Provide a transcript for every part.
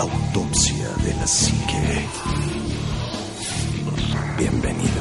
Autopsia de la psique. Bienvenidos.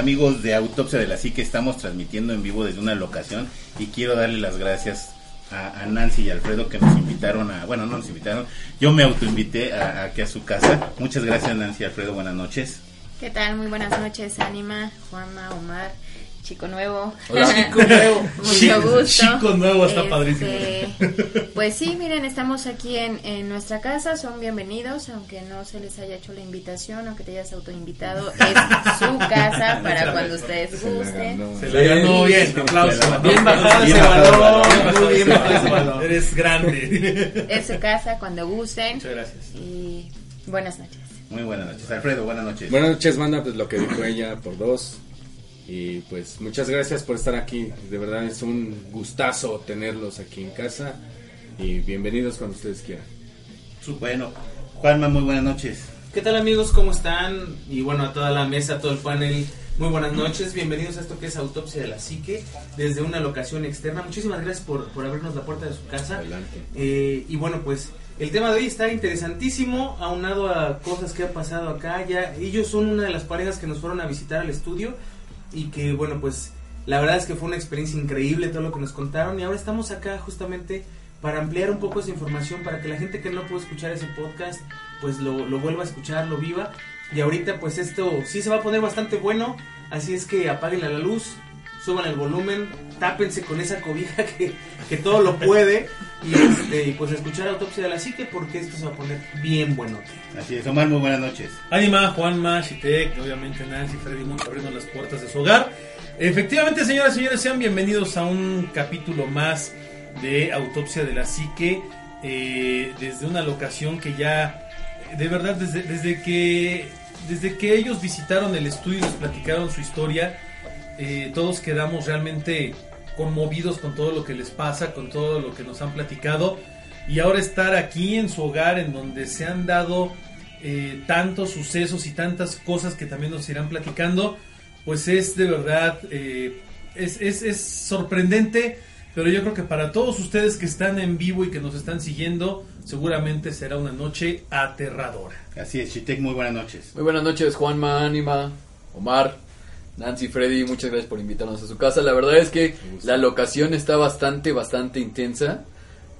Amigos de Autopsia de la Psique, estamos transmitiendo en vivo desde una locación y quiero darle las gracias a, a Nancy y Alfredo que nos invitaron a, bueno no nos invitaron, yo me autoinvité a, aquí a su casa, muchas gracias Nancy y Alfredo, buenas noches. ¿Qué tal? Muy buenas noches, Anima, Juanma, Omar, Chico Nuevo. Hola. Chico Nuevo. Mucho Chico- gusto. Chico Nuevo está Este, padrísimo. Pues sí, miren, estamos aquí en, en nuestra casa, son bienvenidos, aunque no se les haya hecho la invitación, aunque te hayas autoinvitado, es su casa para cuando ustedes gusten. Se la ganó bien, aplauso. Bien bajado ese balón, bien bajado muy bien ese balón. Eres grande. Es su casa cuando gusten. Muchas gracias. Y buenas noches. Muy buenas noches, Alfredo, buenas noches. Buenas noches, banda, pues lo que dijo ella por dos. Y pues muchas gracias por estar aquí. De verdad es un gustazo tenerlos aquí en casa. Y bienvenidos cuando ustedes quieran. Bueno, Juanma, muy buenas noches. ¿Qué tal amigos? ¿Cómo están? Y bueno, a toda la mesa, a todo el panel, muy buenas noches. Bienvenidos a esto que es Autopsia de la Psique, desde una locación externa. Muchísimas gracias por, por abrirnos la puerta de su casa. Adelante. Eh, y bueno, pues el tema de hoy está interesantísimo, aunado a cosas que han pasado acá. Ya ellos son una de las parejas que nos fueron a visitar al estudio y que bueno, pues la verdad es que fue una experiencia increíble todo lo que nos contaron y ahora estamos acá justamente para ampliar un poco esa información para que la gente que no pudo escuchar ese podcast pues lo, lo vuelva a escuchar, lo viva. Y ahorita pues esto sí se va a poner bastante bueno, así es que apaguen la luz, suban el volumen, tápense con esa cobija que, que todo lo puede y, este, pues escuchar Autopsia de la Psique porque esto se va a poner bien bueno. Así es, Omar, muy buenas noches. Anima, Juanma, Shitek, obviamente Nancy, Freddy Monk abriendo las puertas de su hogar. Efectivamente, señoras y señores, sean bienvenidos a un capítulo más de Autopsia de la Psique. eh, desde una locación que ya, de verdad, desde, desde que desde que ellos visitaron el estudio y nos platicaron su historia, eh, todos quedamos realmente conmovidos con todo lo que les pasa, con todo lo que nos han platicado. Y ahora estar aquí en su hogar, en donde se han dado eh, tantos sucesos y tantas cosas que también nos irán platicando, pues es de verdad, eh, es, es, es sorprendente, pero yo creo que para todos ustedes que están en vivo y que nos están siguiendo, seguramente será una noche aterradora. Así es, Chitek, muy buenas noches. Muy buenas noches, Juanma, Anima, Omar, Nancy, Freddy, muchas gracias por invitarnos a su casa. La verdad es que la locación está bastante, bastante intensa.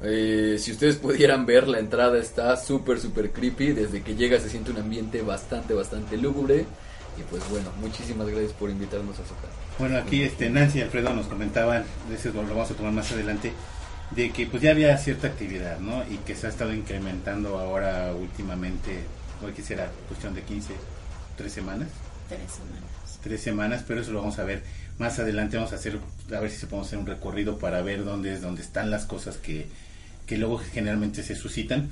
Eh, si ustedes pudieran ver, la entrada está súper, súper creepy. Desde que llega se siente un ambiente bastante, bastante lúgubre. Y pues bueno, muchísimas gracias por invitarnos a su casa. Bueno, aquí este Nancy y Alfredo nos comentaban, ese lo vamos a tomar más adelante, de que pues ya había cierta actividad, ¿no? Y que se ha estado incrementando ahora últimamente, hoy que será cuestión de 15, tres semanas, Tres semanas. Tres semanas, pero eso lo vamos a ver más adelante, vamos a hacer, a ver si se podemos hacer un recorrido para ver dónde es, dónde están las cosas que, que luego generalmente se suscitan.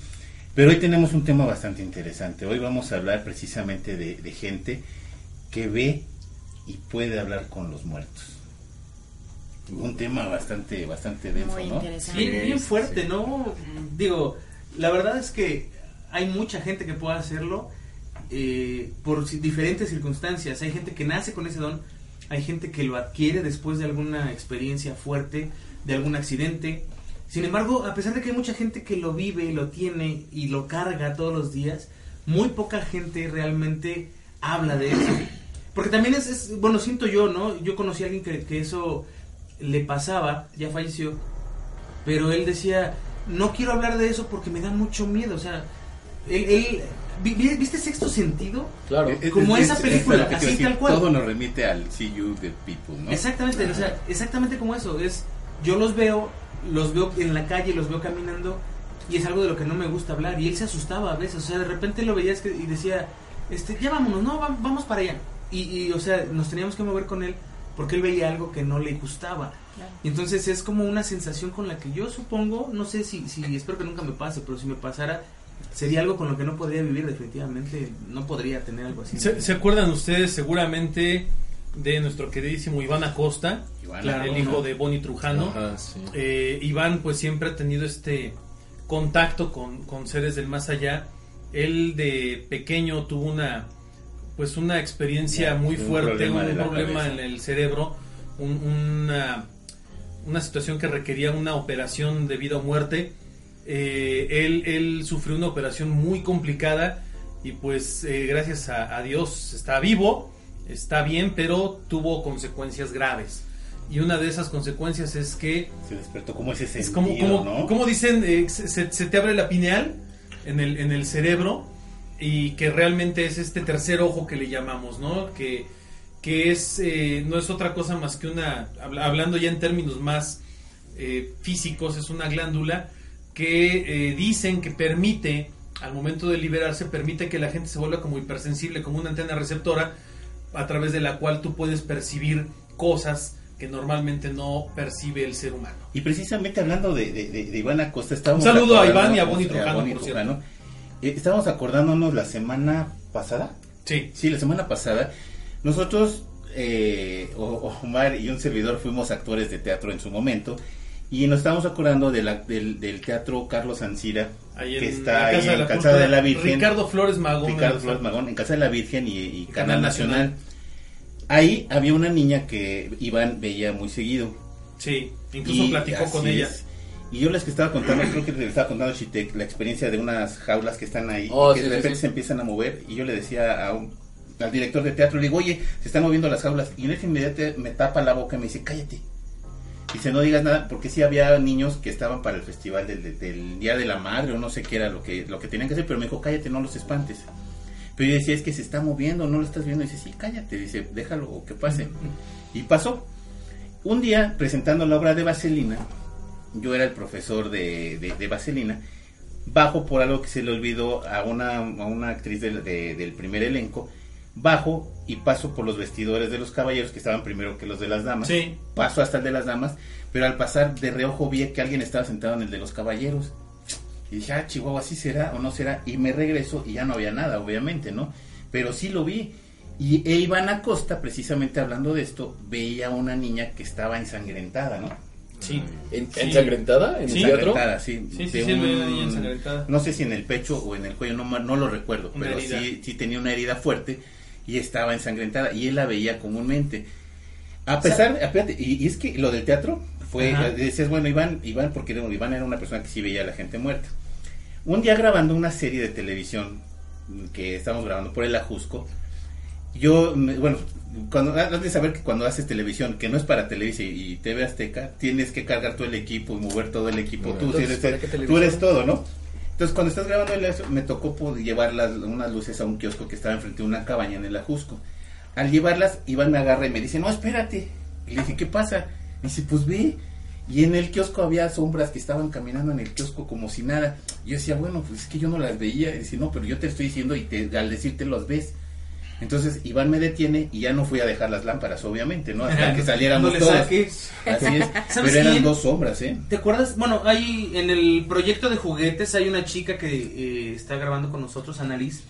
Pero hoy tenemos un tema bastante interesante. Hoy vamos a hablar precisamente de, de gente que ve y puede hablar con los muertos. Un tema bastante bastante denso, Muy ¿no? Bien, bien fuerte, ¿no? Digo, la verdad es que hay mucha gente que puede hacerlo eh, por diferentes circunstancias. Hay gente que nace con ese don, hay gente que lo adquiere después de alguna experiencia fuerte, de algún accidente. Sin embargo, a pesar de que hay mucha gente que lo vive, lo tiene y lo carga todos los días, muy poca gente realmente habla de eso. Porque también es, bueno, siento yo, ¿no? Yo conocí a alguien que, eso le pasaba, ya falleció, pero él decía, no quiero hablar de eso porque me da mucho miedo, o sea, él, ¿viste Sexto Sentido? Claro. Es- Como es- esa es- película, es así decir, tal cual. Todo nos remite al See You the People, ¿no? Exactamente, o sea, exactamente como eso, es, yo los veo, los veo en la calle, los veo caminando y es algo de lo que no me gusta hablar y él se asustaba a veces, o sea, de repente lo veías que, y decía, este, ya vámonos, no, va- vamos para allá. Y, y, o sea, nos teníamos que mover con él porque él veía algo que no le gustaba. Claro. Y entonces es como una sensación con la que yo supongo, no sé si, si espero que nunca me pase, pero si me pasara, sería algo con lo que no podría vivir definitivamente, no podría tener algo así. ¿Se, se acuerdan ustedes seguramente de nuestro queridísimo Iván Acosta, Iván, Claro. el hijo de Bonnie Trujano? Ajá, sí. Eh, Iván pues siempre ha tenido este contacto con, con seres del más allá. Él de pequeño tuvo una pues una experiencia Ya, muy un fuerte, problema un problema en el cerebro, un- una, una situación que requería una operación de vida o muerte. Eh, él, él sufrió una operación muy complicada y pues eh, gracias a, a Dios está vivo, está bien, pero tuvo consecuencias graves. Y una de esas consecuencias es que Se despertó como ese sentido, es como, como, ¿no? como dicen, eh, se, se- te abre la pineal en el, en el cerebro y que realmente es este tercer ojo que le llamamos, ¿no? Que, que es, eh, no es otra cosa más que una, habla- hablando ya en términos más físicos, es una glándula que eh, dicen que permite, al momento de liberarse, permite que la gente se vuelva como hipersensible, como una antena receptora, a través de la cual tú puedes percibir cosas que normalmente no percibe el ser humano. Y precisamente hablando de, de, de- de Iván Acosta, estábamos Un saludo a Iván y a Bonnie Trujano, por Trujano. Eh, estábamos acordándonos la semana pasada, Sí. sí, la semana pasada, nosotros, eh, Omar y un servidor fuimos actores de teatro en su momento, y nos estábamos acordando de la- del, del teatro Carlos Ancira, Ahí que en está la ahí en Cultura, de la Virgen. Ricardo Flores Magón. Ricardo en- Flores Magón, en Casa de la Virgen y, y Canal Canal Nacional. Nacional. Ahí había una niña que Iván veía muy seguido. Sí, incluso Y platicó con ella. es. Y yo les que estaba contando, creo que les estaba contando a Chitek la experiencia de unas jaulas que están ahí Oh, que sí, de repente sí. se empiezan a mover. Y yo le decía a un- al director de teatro, le digo, oye, se están moviendo las jaulas. Y en ese inmediato me tapa la boca y me dice, cállate. Dice, no digas nada, porque sí había niños que estaban para el festival del, Día de la Madre o no sé qué era lo que, lo que tenían que hacer, pero me dijo, cállate, no los espantes. Pero yo decía, es que se está moviendo, no lo estás viendo. dice, sí, cállate, dice, déjalo que pase. Y pasó. Un día, presentando la obra de Vaselina, yo era el profesor de, de- Vaselina, bajo por algo que se le olvidó a una, a una actriz del, de- del primer elenco, bajo y paso por los vestidores de los caballeros que estaban primero que los de las damas. Sí. Paso hasta el de las damas, pero al pasar de reojo vi que alguien estaba sentado en el de los caballeros. Y dije, ah, Chihuahua, ¿sí será o no será? Y me regreso y ya no había nada, obviamente, ¿no? Pero sí lo vi. Y e Iván Acosta, precisamente hablando de esto, veía a una niña que estaba ensangrentada, ¿no? Sí. ¿En- Sí. ¿Ensangrentada? ¿En el Sí. teatro? Ensangrentada, sí. Sí, sí, de sí, un- veía a la niña ensangrentada. No sé si en el pecho o en el cuello, no, no lo recuerdo, Una pero herida. sí, sí tenía una herida fuerte y estaba ensangrentada y él la veía comúnmente. A pesar, espérate, y, y es que lo del teatro fue, Ajá. eh, decías, bueno, Iván, Iván, porque Iván era una persona que sí veía a la gente muerta. Un día grabando una serie de televisión que estábamos grabando por el Ajusco, yo, me- bueno, cuando, has de saber que cuando haces televisión, que no es para Televisa y, y TV Azteca, tienes que cargar todo el equipo y mover todo el equipo. Tú, Entonces, sí eres, ¿para qué tú eres todo, ¿no? Entonces, cuando estás grabando el eso, me tocó pues, llevar las, unas luces a un kiosco que estaba enfrente de una cabaña en el Ajusco. Al llevarlas, Iván me agarra y me dice, no, espérate. Y le dije, ¿qué pasa? Me dice, pues ve. Y en el kiosco había sombras que estaban caminando en el kiosco como si nada. Y yo decía, bueno, pues es que yo no las veía. Y dice, no, pero yo te estoy diciendo y te, al decirte los ves. Entonces Iván me detiene y ya no fui a dejar las lámparas, obviamente, ¿no? Hasta que saliéramos No todos. saques. Así es. ¿Sabes Pero eran quién? dos sombras, ¿eh? ¿Te acuerdas? Bueno, hay en el proyecto de juguetes hay una chica que eh, está grabando con nosotros, Annalise.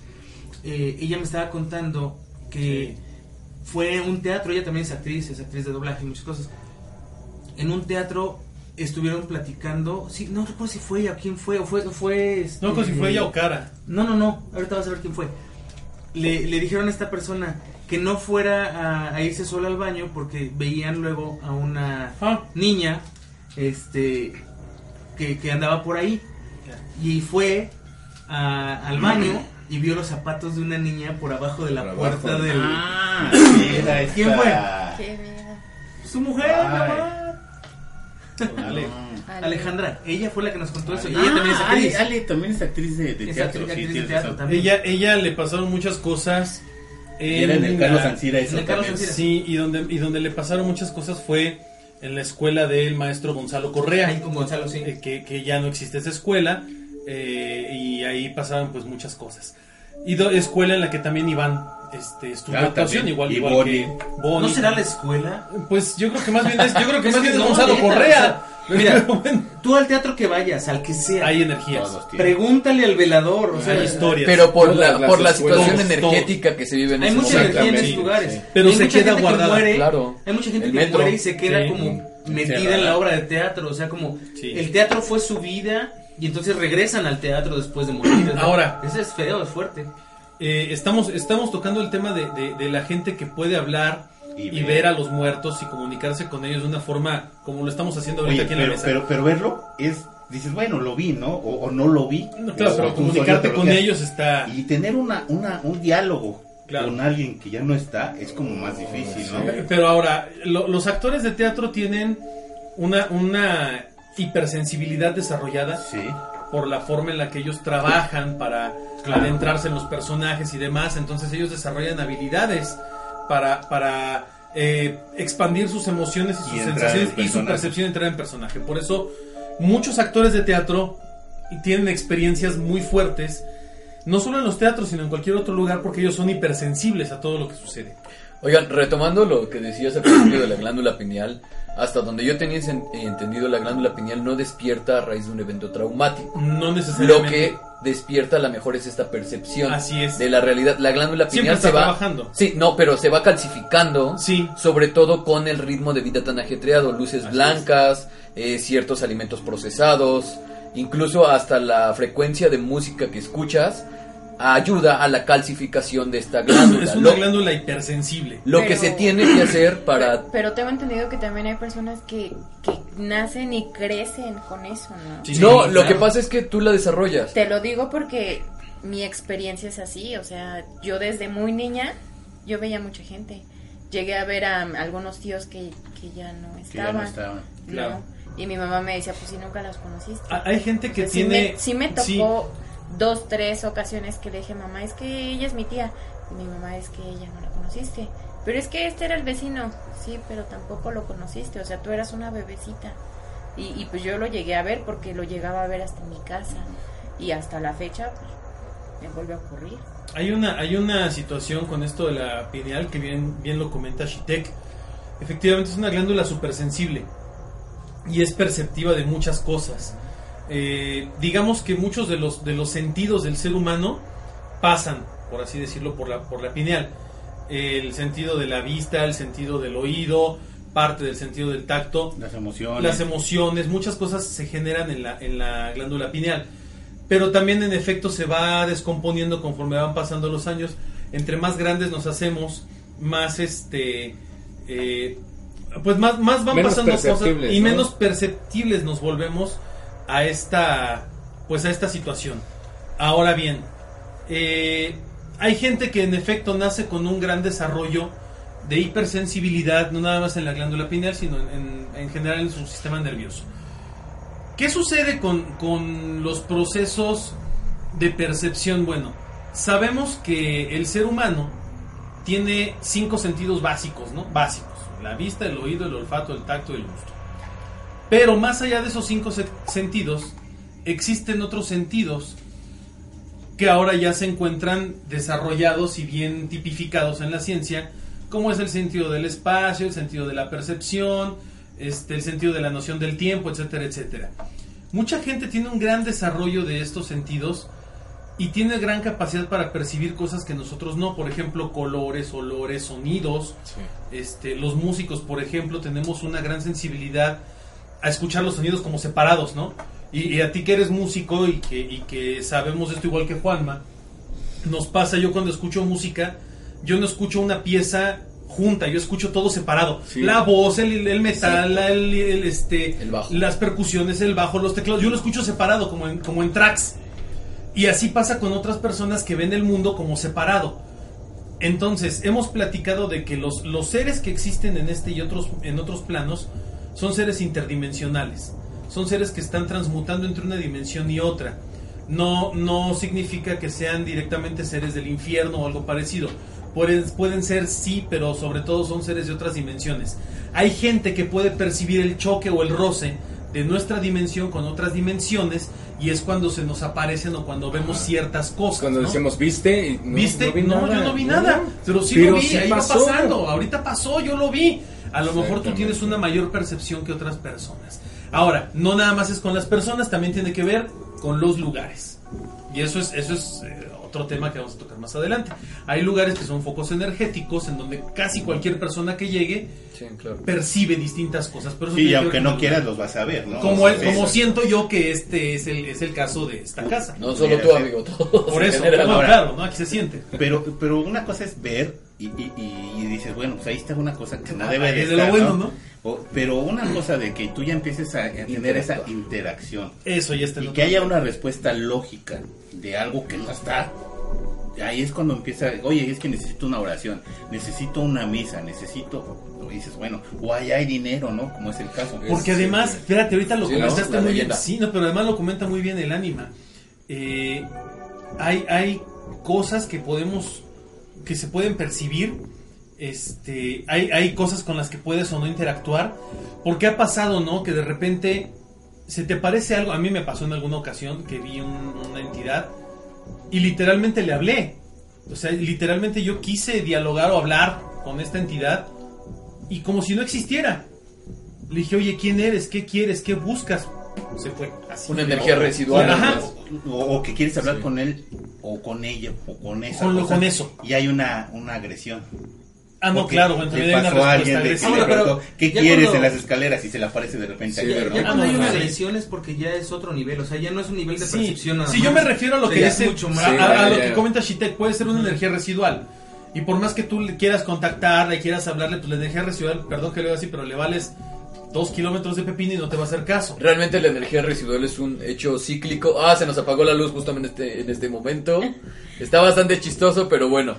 Eh, ella me estaba contando que fue un teatro, ella también es actriz, es actriz de doblaje y muchas cosas. En un teatro estuvieron platicando, sí, no recuerdo si fue ella o quién fue, o fue, o fue No, como si este, fue ella o cara. No, no, no, ahorita vas a ver quién fue. Le, le dijeron a esta persona que no fuera a, a irse sola al baño porque veían luego a una Ah. niña este que, que andaba por ahí y fue a- al baño y vio los zapatos de una niña por abajo de la Por puerta abajo. del Ah. ¿Quién fue? Qué miedo. su mujer Ay. mamá. Ale. Ale. Alejandra ella fue la que nos contó eso y Ah, ella también es actriz Ale, Ale también es actriz de, de Es teatro. actriz- sí, actriz de teatro también. Ella, ella le pasaron muchas cosas. Y era en el Carlos Ancira eso en el Carlos también. Ancira. Sí, y donde, y donde le pasaron muchas cosas fue en la escuela del maestro Gonzalo Correa. ahí con Gonzalo sí eh, que, que ya no existe esa escuela eh, y ahí pasaban pues muchas cosas. Y do- escuela en la que también Iván este, estudió Ah, actuación, también. igual, Y igual Bonnie. que Bonnie. ¿No será la escuela? Pues yo creo que más bien es, yo creo que más bien es no, Gonzalo Correa. Mira, bueno, Tú al teatro que vayas, al que sea, hay energías. Pregúntale al velador, o sea, Hay historias. Pero por la, por la situación Todos, energética que se vive en hay mucha energía en esos lugares. sí. Pero hay se mucha queda gente que guardada, muere, claro. Hay mucha gente El que metro. muere y se queda Sí. como metida en la obra de teatro, o sea, como Sí. el teatro fue su vida y entonces regresan al teatro después de morir. Ahora. Eso es feo, es fuerte. Eh, estamos, estamos tocando el tema de, de- de la gente que puede hablar y, Y ver. ver. a los muertos y comunicarse con ellos de una forma como lo estamos haciendo ahorita Oye, aquí en la pero, mesa. pero, pero verlo es, dices, bueno, lo vi, ¿no? O, o no lo vi. No, claro, pero comunicarte con ellos está... Y tener una, una, un diálogo Claro. con alguien que ya no está es como más difícil, ¿no? Pero ahora, lo- los actores de teatro tienen una, una hipersensibilidad desarrollada Sí. por la forma en la que ellos trabajan para adentrarse en los personajes y demás. Entonces ellos desarrollan habilidades para, para eh, expandir sus emociones y sus Y entrar sensaciones en y su percepción de entrar en personaje. Por eso muchos actores de teatro tienen experiencias muy fuertes, no solo en los teatros, sino en cualquier otro lugar, porque ellos son hipersensibles a todo lo que sucede. Oigan, retomando lo que decías al principio de la glándula pineal, hasta donde yo tenía sen- entendido, la glándula pineal no despierta a raíz de un evento traumático. No Lo necesariamente. que despierta a lo mejor es esta percepción Así es. de la realidad. La glándula pineal está se va trabajando. Sí, no, pero se va calcificando. Sí. Sobre todo con el ritmo de vida tan ajetreado, luces Así blancas, eh, ciertos alimentos procesados, incluso hasta la frecuencia de música que escuchas ayuda a la calcificación de esta glándula. Es una lo, glándula hipersensible. lo Pero- que se tiene que hacer para Pero, pero tengo entendido que también hay personas que, que nacen y crecen con eso, ¿no? Sí, no, sí, lo claro. que pasa es que tú la desarrollas. Te lo digo porque mi experiencia es así, o sea, yo desde muy niña, yo veía mucha gente. Llegué a ver a algunos tíos que, que ya no Que ya no estaban. estaban. ¿no? Claro. Y mi mamá me decía, pues si nunca las conociste. Ah, Hay gente que O sea, sí tiene. me, sí me tocó sí, dos, tres ocasiones que le dije, mamá, es que ella es mi tía. Y mi mamá es que ella no la conociste. Pero es que este era el vecino. Sí, pero tampoco lo conociste. O sea, tú eras una bebecita. Y, pues yo lo llegué a ver porque lo llegaba a ver hasta mi casa. Y hasta la fecha, pues, me vuelve a ocurrir. hay una, hay una situación con esto de la pineal que bien, bien lo comenta Shitek. Efectivamente es una glándula supersensible y es perceptiva de muchas cosas. Eh, digamos que muchos de los, de los sentidos del ser humano pasan, por así decirlo, por la, por la pineal. El sentido de la vista, el sentido del oído, parte del sentido del tacto. Las emociones. las emociones, muchas cosas se generan en la, en la glándula pineal. Pero también en efecto se va descomponiendo conforme van pasando los años. Entre más grandes nos hacemos, más este eh, pues más, más van Menos pasando cosas y ¿no? menos perceptibles nos volvemos a esta pues a esta situación. Ahora bien, eh, hay gente que en efecto nace con un gran desarrollo de hipersensibilidad, no nada más en la glándula pineal, sino en, en- en general en su sistema nervioso. ¿Qué sucede con, con los procesos de percepción? Bueno, sabemos que el ser humano tiene cinco sentidos básicos, ¿no? Básicos. La vista, el oído, el olfato, el tacto y el gusto. Pero más allá de esos cinco se- sentidos, existen otros sentidos que ahora ya se encuentran desarrollados y bien tipificados en la ciencia, como es el sentido del espacio, el sentido de la percepción, este, el sentido de la noción del tiempo, etcétera, etcétera. Mucha gente tiene un gran desarrollo de estos sentidos y tiene gran capacidad para percibir cosas que nosotros no, por ejemplo, colores, olores, sonidos. Este, los músicos, por ejemplo, tenemos una gran sensibilidad a escuchar los sonidos como separados, ¿no? Y, y a ti que eres músico y que, y que sabemos esto igual que Juanma, nos pasa yo cuando escucho música, yo no escucho una pieza junta, yo escucho todo separado. Sí. La voz, el, el metal, la- el, el, este, El bajo. las percusiones, el bajo, los teclados, yo lo escucho separado, como en, como en tracks. Y así pasa con otras personas que ven el mundo como separado. Entonces, hemos platicado de que los, los seres que existen en este y otros, en otros planos son seres interdimensionales. Son seres que están transmutando entre una dimensión y otra. No, no significa que sean directamente seres del infierno o algo parecido. Pueden, pueden ser sí, pero sobre todo son seres de otras dimensiones. Hay gente que puede percibir el choque o el roce de nuestra dimensión con otras dimensiones y es cuando se nos aparecen o cuando vemos ciertas cosas. Cuando ¿no? decimos, ¿viste? No- ¿Viste? vi No, nada. yo no vi nada. Pero sí Pero lo vi, sí ahí pasó. va pasando. Ahorita pasó, yo lo vi. A lo mejor tú tienes una mayor percepción que otras personas. Ahora, no nada más es con las personas, también tiene que ver con los lugares. Y eso es, eso es eh, otro tema que vamos a tocar más adelante. Hay lugares que son focos energéticos en donde casi cualquier persona que llegue Sí, claro. percibe distintas cosas. Pero eso Sí, tiene y que aunque no quieras, los vas a ver, ¿no? Como, como siento yo que este es el, es el caso de esta casa. No solo Mira, tú, amigo, todos. Por eso, no, claro, ¿no? Aquí se siente. Pero, pero una cosa es ver y, y, y- y dices, bueno, pues ahí está una cosa que no Ah, debe de es de lo estar, bueno, ¿no? ¿no? O- pero una cosa de que tú ya empieces a, a tener esa interacción Eso ya está y otro que haya una respuesta lógica de algo que no está, ahí es cuando empieza, oye, es que necesito una oración, necesito una misa, necesito, y dices, bueno, o allá hay dinero, ¿no? Como es el caso. Porque además, espérate, ahorita lo Sí, comentaste muy bien. Sí, no, pero además lo comenta muy bien el ánima. Eh, hay, hay cosas que podemos, que se pueden percibir. Este, hay, hay cosas con las que puedes o no interactuar. Porque ha pasado, ¿no? Que de repente se te parece algo. A mí me pasó en alguna ocasión que vi un- una entidad y literalmente le hablé. O sea, literalmente yo quise dialogar o hablar con esta entidad y como si no existiera. Le dije, oye, ¿quién eres? ¿Qué quieres? ¿Qué buscas? Se fue. Así. Una energía residual. Ajá. O, o que quieres hablar Sí. con él o con ella o con esa Con lo- cosa, con eso. y hay una, una agresión. Ah, no, claro, bueno, le hay una pasó a alguien de que le preguntó, ¿qué quieres cuando- en las escaleras? Y se le aparece de repente Sí, Ya, ¿no? ya cuando Ah, hay una agresión es porque ya es otro nivel, o sea, ya no es un nivel de Sí, percepción nada sí, yo más. me refiero a lo O sea, que mucho más. a, a- a ya, lo que comenta Shitek, puede ser una energía residual. Y por más que tú le quieras contactarla y quieras hablarle, pues la energía residual, perdón que lo diga así, pero le vales dos kilómetros de pepino y no te va a hacer caso. Realmente la energía residual es un hecho cíclico. Ah, se nos apagó la luz justamente en este, en este momento. Está bastante chistoso, pero bueno.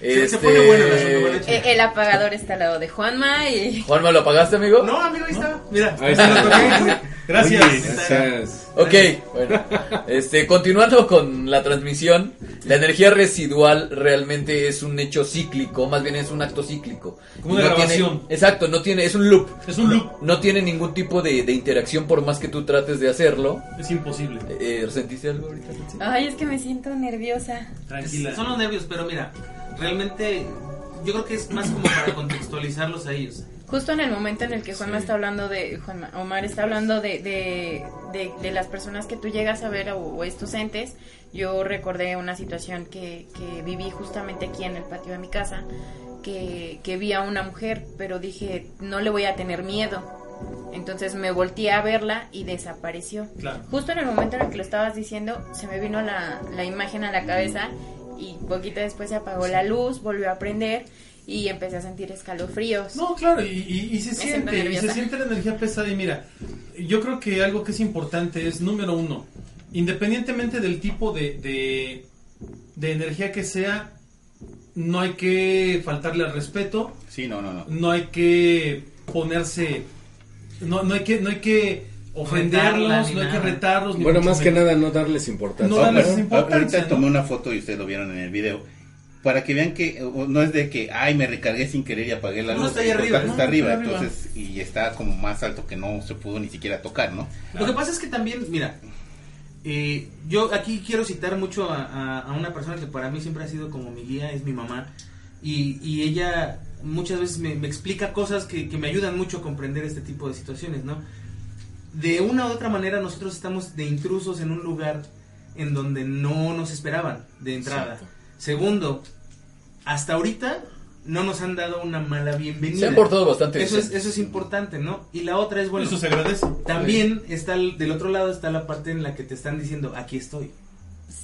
Se- se Este, pone bueno el asunto. Eh, el apagador está al lado de Juanma y... Juanma, ¿lo apagaste, amigo? No, amigo, ahí está. Mira, Ahí está. Gracias. Oye, Gracias. Ok, bueno. Este, continuando con la transmisión, la energía residual realmente es un hecho cíclico, más bien es un acto cíclico. Como una No tiene- grabación. exacto, no tiene, es un loop. Es un loop. No, no tiene ningún tipo de, de interacción por más que tú trates de hacerlo. Es imposible. Eh, ¿Sentiste algo ahorita? Ay, es que me siento nerviosa. Tranquila. Son los nervios, pero mira, realmente yo creo que es más como para contextualizarlos a ellos. Justo en el momento en el que Juanma está hablando de, Juanma, Omar está hablando de, de, de- de las personas que tú llegas a ver o, o estos entes, yo recordé una situación que, que viví justamente aquí en el patio de mi casa, que, que vi a una mujer, pero dije, no le voy a tener miedo. Entonces me volteé a verla y desapareció. Claro. Justo en el momento en el que lo estabas diciendo, se me vino la, la imagen a la cabeza y poquito después se apagó la luz, volvió a prender y empecé a sentir escalofríos. No, claro, y, y- y se siente, y se siente la energía pesada. Y mira, yo creo que algo que es importante es, número uno, independientemente del tipo de, de, de energía que sea, no hay que faltarle al respeto, Sí, no, no, no. no hay que ponerse, no, no hay que, no hay que ofenderlos, no hay que retarlos. ni Bueno, más que menos. nada no darles importancia. No darles importancia, Ahorita ¿no? tomé una foto y ustedes lo vieron en el video. Para que vean que no es de que, ay, me recargué sin querer y apagué la No, luz. está ahí Está- arriba, Está, ¿no? Está arriba, arriba. entonces, y está como más alto que no se pudo ni siquiera tocar, ¿no? Lo que pasa es que también, mira, eh, yo aquí quiero citar mucho a, a- a una persona que para mí siempre ha sido como mi guía, es mi mamá, y, y ella muchas veces me, me explica cosas que, que me ayudan mucho a comprender este tipo de situaciones, ¿no? De una u otra manera nosotros estamos de intrusos en un lugar en donde no nos esperaban de entrada. Segundo, hasta ahorita no nos han dado una mala bienvenida. Se han portado bastante Eso es, eso es importante, ¿no? Y la otra es, bueno, Eso se agradece. también está el- del otro lado está la parte en la que te están diciendo aquí estoy.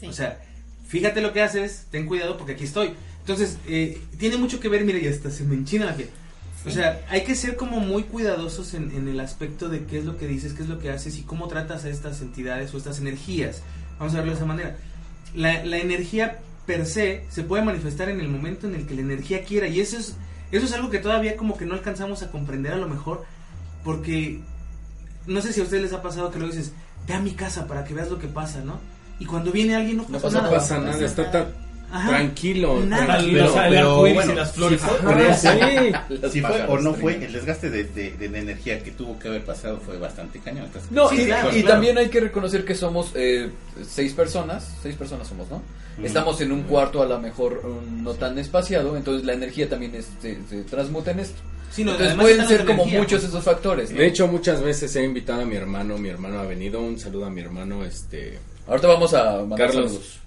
Sí. O sea, fíjate lo que haces, ten cuidado porque aquí estoy. Entonces, eh, tiene mucho que ver, mira, y hasta se me enchina la piel. O sea, hay que ser como muy cuidadosos en, en el aspecto de qué es lo que dices, qué es lo que haces y cómo tratas a estas entidades o estas energías. Vamos a verlo de esa manera. La, la energía per se se puede manifestar en el momento en el que la energía quiera y eso es, eso es algo que todavía como que no alcanzamos a comprender a lo mejor porque no sé si a ustedes les ha pasado que luego dices, ve a mi casa para que veas lo que pasa, ¿no? Y cuando viene alguien no pasa, No pasa No nada. pasa nada, está tan Ajá. tranquilo. Nada. tranquilo. El pero arcoíris bueno, y las flores. sí, Pero sí. Las Si fue o no fue, el desgaste de, de, de la energía que tuvo que haber pasado fue bastante cañón. Entonces, No, Sí, y, claro, y claro. también hay que reconocer que somos eh, seis personas, seis personas somos, ¿no? Estamos en un cuarto a lo mejor um, no tan espaciado, entonces la energía también es- se, se transmuta en esto. Sí, no, entonces pueden ser como energía. muchos esos factores. ¿no? De hecho, muchas veces he invitado a mi hermano, mi hermano ha venido, un saludo a mi hermano, este, Ahorita vamos a mandar Carlos. saludos.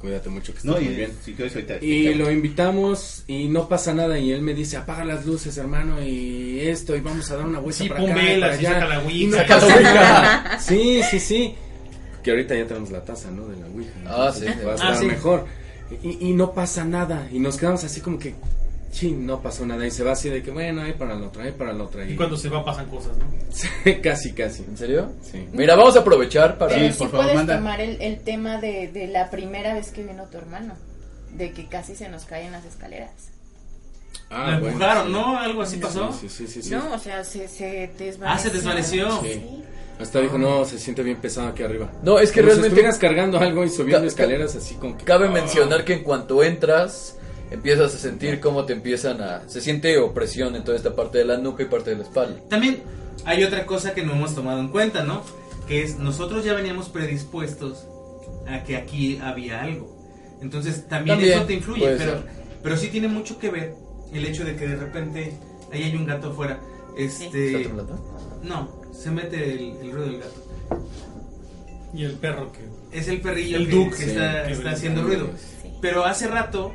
Cuídate mucho que estés no, muy y bien. si quieres ahorita Y lo invitamos y no pasa nada y él me dice, apaga las luces hermano y esto y vamos a dar una vuelta Sí, para pon acá, velas para y allá". saca la Y Ouija. no Saca la Ouija. Sí, sí, sí. Que ahorita ya tenemos la taza, ¿no? De la Ouija. Ah, sí. Va a Ah, estar sí. mejor. Y, y no pasa nada. Y nos quedamos así como que, ching, no pasó nada. Y se va así de que, bueno, ahí para la otra, ahí para la otra. Y cuando se va pasan cosas, ¿no? casi, casi. ¿En serio? Sí. Mira, vamos a aprovechar para... Sí, sí por favor, puedes manda. tomar el, el tema de, de la primera vez que vino tu hermano, de que casi se nos caen las escaleras. Ah, La bueno, empujaron, sí. ¿no? Algo así pasó. Sí, sí, sí, sí. No, o sea, se, se desvaneció. Ah, se desvaneció. Sí. Hasta dijo, no, se siente bien pesado aquí arriba. No, es que Como si realmente estuvieras cargando algo y subiendo Ca- escaleras así como que... cabe Ah. mencionar que en cuanto entras, empiezas a sentir cómo te empiezan a... Se siente opresión en toda esta parte de la nuca y parte de la espalda. También hay otra cosa que no hemos tomado en cuenta, ¿no? Que es nosotros ya veníamos predispuestos a que aquí había algo. Entonces también, También, eso te influye, pero, ser. pero sí tiene mucho que ver el hecho de que de repente ahí hay un gato afuera. Este, ¿Está temblando? no, se mete el, el ruido del gato. Y el perro que. Es el perrillo El que, Duke, que sí, está, que está brinca. haciendo ruido. Sí. Pero hace rato,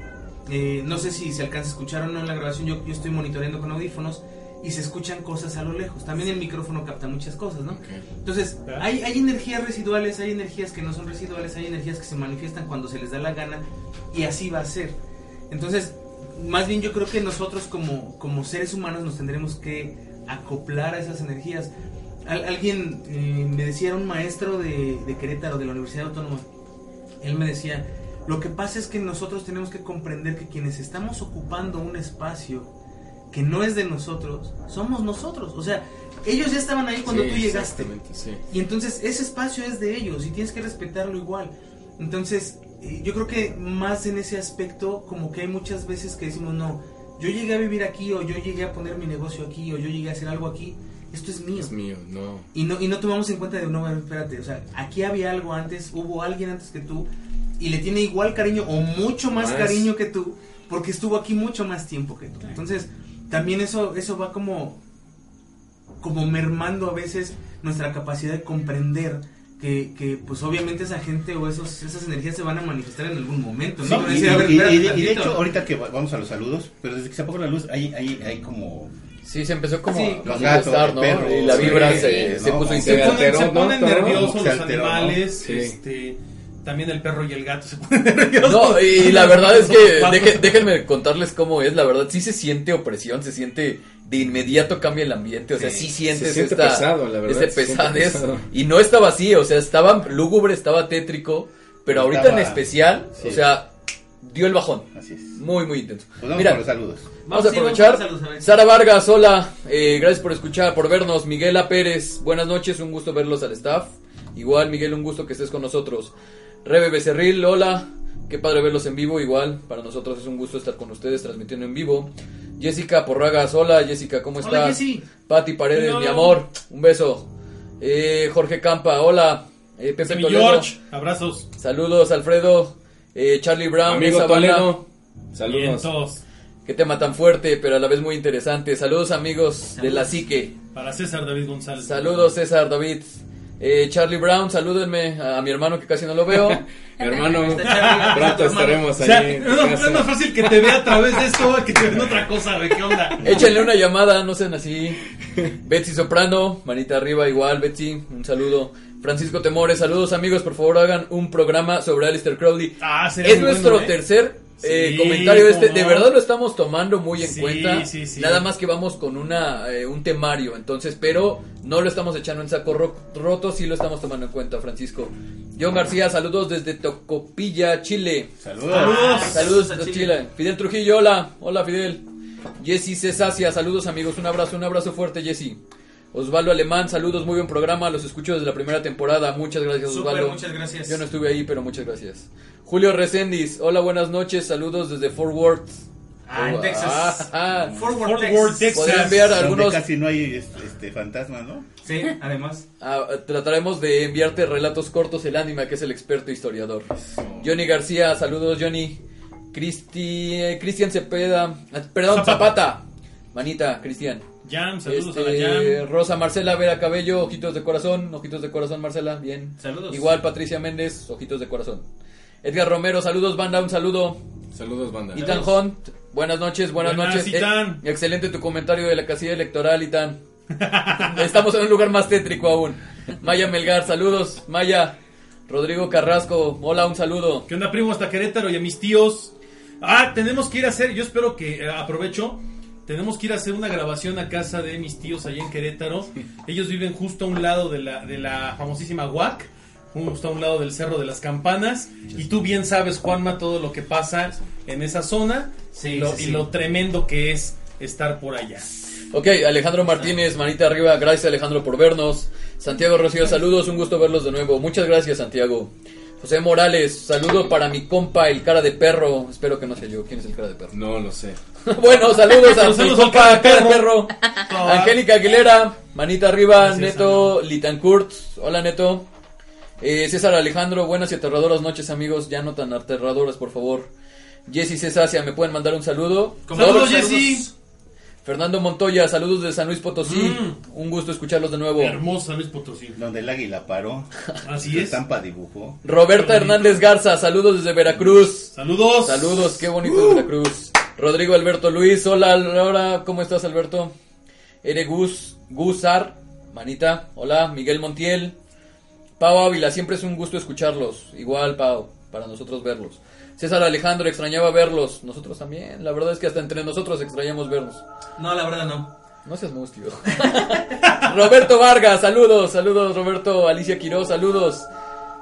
eh, no sé si se alcanza a escuchar o no en la grabación, yo, yo estoy monitoreando con audífonos y se escuchan cosas a lo lejos. También el micrófono capta muchas cosas, ¿no? Entonces, hay, hay energías residuales, hay energías que no son residuales, hay energías que se manifiestan cuando se les da la gana y así va a ser. Entonces, más bien yo creo que nosotros como, como seres humanos nos tendremos que acoplar a esas energías. Al- alguien eh, me decía, era un maestro de, de Querétaro, de la Universidad Autónoma, él me decía, lo que pasa es que nosotros tenemos que comprender que quienes estamos ocupando un espacio que no es de nosotros, somos nosotros. O sea, ellos ya estaban ahí cuando Sí, tú llegaste. exactamente, sí. Y entonces ese espacio es de ellos y tienes que respetarlo igual. Entonces, eh, yo creo que más en ese aspecto, como que hay muchas veces que decimos, no, yo llegué a vivir aquí o yo llegué a poner mi negocio aquí o yo llegué a hacer algo aquí, esto es mío. Es mío, no. Y no, y no tomamos en cuenta de, no, espérate, o sea, aquí había algo antes, hubo alguien antes que tú, y le tiene igual cariño o mucho más, Más. cariño que tú, porque estuvo aquí mucho más tiempo que tú. Entonces, también eso, eso va como, como mermando a veces nuestra capacidad de comprender que, que pues obviamente esa gente o esos, esas energías se van a manifestar en algún momento. ¿no? A y, decir, a ver, y- y- y de- y hecho, ahorita que va- vamos a los saludos, pero desde que se apagó la luz, hay, hay, hay como. Sí, se empezó como Sí, los gatos, ¿no? el perro, y la vibra sí, se, sí, se no, puso se Se alteró, se ¿no? ponen Todo, nerviosos se los alteró, ¿no? animales, Sí. este, también el perro y el gato se ponen nerviosos. No, y la verdad es que déjenme contarles cómo es, la verdad sí se siente opresión, se siente de inmediato cambia el ambiente, o sea, sí, Sí, sientes se siente esta pesado, la verdad, ese se siente pesadez pesado. y no estaba así, o sea, estaba lúgubre, estaba tétrico, pero ahorita Estaba- en especial, sí. o sea, dio el bajón, Así es. muy muy intenso. Pues vamos Mira, con los saludos. Vamos a aprovechar. a. Sara Vargas, hola. Eh, gracias por escuchar, por vernos. Miguel A. Pérez, buenas noches. Un gusto verlos al staff. Igual, Miguel, un gusto que estés con nosotros. Rebe Becerril, hola. Qué padre verlos en vivo. Igual, para nosotros es un gusto estar con ustedes transmitiendo en vivo. Jessica Porragas, hola. Jessica, ¿cómo Hola, estás? Jessy. Pati Paredes, mi amor. Un beso. Eh, Jorge Campa, hola. Eh, Pepe Mi Toledo. George, abrazos. Saludos, Alfredo. Eh, Charlie Brown, Amigo. Toledo, saludos. todos. Qué tema tan fuerte, pero a la vez muy interesante. Saludos amigos de la psique. Para César David González. Saludos César, David. Eh, Charlie Brown, salúdenme a, a mi hermano que casi no lo veo. Hermano, Está Charlie, pronto hermano. estaremos O sea, ahí no, es más fácil que te vea a través de esto que te vea en otra cosa. ¿Qué onda? Échenle una llamada, no sean así. Betsy Soprano, manita arriba igual, Betsy, un saludo. Francisco Temores, saludos amigos, por favor hagan un programa sobre Alistair Crowley. Ah, sería Es muy nuestro bueno, ¿eh? tercer eh, Sí, comentario este, de verdad lo estamos tomando muy en Sí, cuenta. sí, sí. Nada más que vamos con una eh, un temario, entonces, pero no lo estamos echando en saco ro- roto, sí lo estamos tomando en cuenta, Francisco. John García, saludos desde Tocopilla, Chile. Saludos. Saludos. Saludos a desde Chile. Chile. Fidel Trujillo, hola. Hola, Fidel. Jessy Cesacia, saludos amigos. Un abrazo, un abrazo fuerte, Jessy. Osvaldo Alemán, saludos, muy buen programa. Los escucho desde la primera temporada. Muchas gracias, Súper, Osvaldo. muchas gracias. Yo no estuve ahí, pero muchas gracias. Julio Recendis, hola, buenas noches. Saludos desde Fort Worth. Ah, en Texas. ah, ah. Fort Worth, Fort Texas. Worth, Texas. Podría enviar Donde algunos. casi no hay este, este, fantasma, ¿no? Sí, además. Ah, trataremos de enviarte relatos cortos el ánima, que es el experto historiador. Johnny García, saludos Johnny. Cristi, eh, Cristian Cepeda, ah, perdón, Zapata. Zapata. Manita, Cristian. Jam, saludos Este, a la Jam. Rosa Marcela Vera Cabello, ojitos de corazón, ojitos de corazón Marcela, bien. Saludos. Igual Patricia Méndez, ojitos de corazón. Edgar Romero, saludos banda, un saludo. Saludos, banda. Ethan Hunt, buenas noches, buenas, Buenas, noches. Ethan. Eh, excelente tu comentario de la casilla electoral, Ethan. Estamos en un lugar más tétrico aún. Maya Melgar, saludos. Maya. Rodrigo Carrasco, hola, un saludo. ¿Qué onda, primo? Hasta Querétaro y a mis tíos. Ah, tenemos que ir a hacer, yo espero que, eh, aprovecho, tenemos que ir a hacer una grabación a casa de mis tíos allá en Querétaro. Ellos viven justo a un lado de la, de la famosísima UAC, justo a un lado del Cerro de las Campanas. Y tú bien sabes, Juanma, todo lo que pasa en esa zona Sí, y, lo, sí, y lo tremendo que es estar por allá. Ok, Alejandro Martínez, manita arriba, gracias Alejandro por vernos. Santiago Rocío, saludos, un gusto verlos de nuevo. Muchas gracias, Santiago. José Morales, saludo para mi compa, el cara de perro. Espero que no sea yo. ¿Quién es el cara de perro? No lo sé. bueno, saludos a mi compa, cara de cara de perro. perro. Angélica Aguilera, manita arriba, Gracias, Neto Litancourt. Hola, Neto. Eh, César Alejandro, buenas y aterradoras noches, amigos. Ya no tan aterradoras, por favor. Jessy Cesacia, ¿me pueden mandar un saludo? Como Saludos, todos, Jessy. Fernando Montoya, saludos de San Luis Potosí. Mm. Un gusto escucharlos de nuevo. Hermosa Luis Potosí. Donde el águila paró. Así es. estampa dibujó. Roberta Hernández Garza, saludos desde Veracruz. Saludos. Saludos, qué bonito es Veracruz. Rodrigo Alberto Luis, hola Laura, ¿cómo estás Alberto? Ere Gus, Gusar, manita, hola, Miguel Montiel. Pau Ávila, siempre es un gusto escucharlos. Igual, Pau, para nosotros verlos. César Alejandro, extrañaba verlos. Nosotros también, la verdad es que hasta entre nosotros extrañamos verlos. No, la verdad no. No seas mustio. Roberto Vargas, saludos, saludos Roberto, Alicia Quiroz, saludos.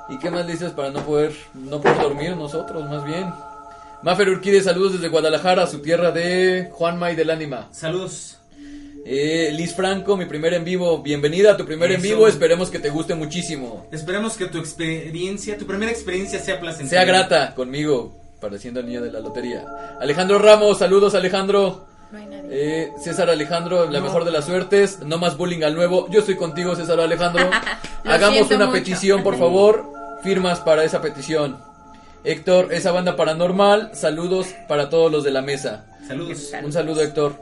¿Y qué más dices para no poder, no poder dormir nosotros, más bien? Mafer Urquide, saludos desde Guadalajara, su tierra de Juanma y del Ánima. Saludos. Eh, Liz Franco, mi primer en vivo, bienvenida a tu primer en vivo, esperemos que te guste muchísimo. Esperemos que tu experiencia, tu primera experiencia sea placentera. Sea grata conmigo, pareciendo el niño de la lotería. Alejandro Ramos, saludos Alejandro. No hay nadie. Eh, César Alejandro, la No. mejor de las suertes. No más bullying al nuevo. Yo estoy contigo, César Alejandro. Hagamos una mucho. petición, por favor. Firmas para esa petición. Héctor, esa banda paranormal. Saludos para todos los de la mesa. Saludos. Un saludo, Héctor.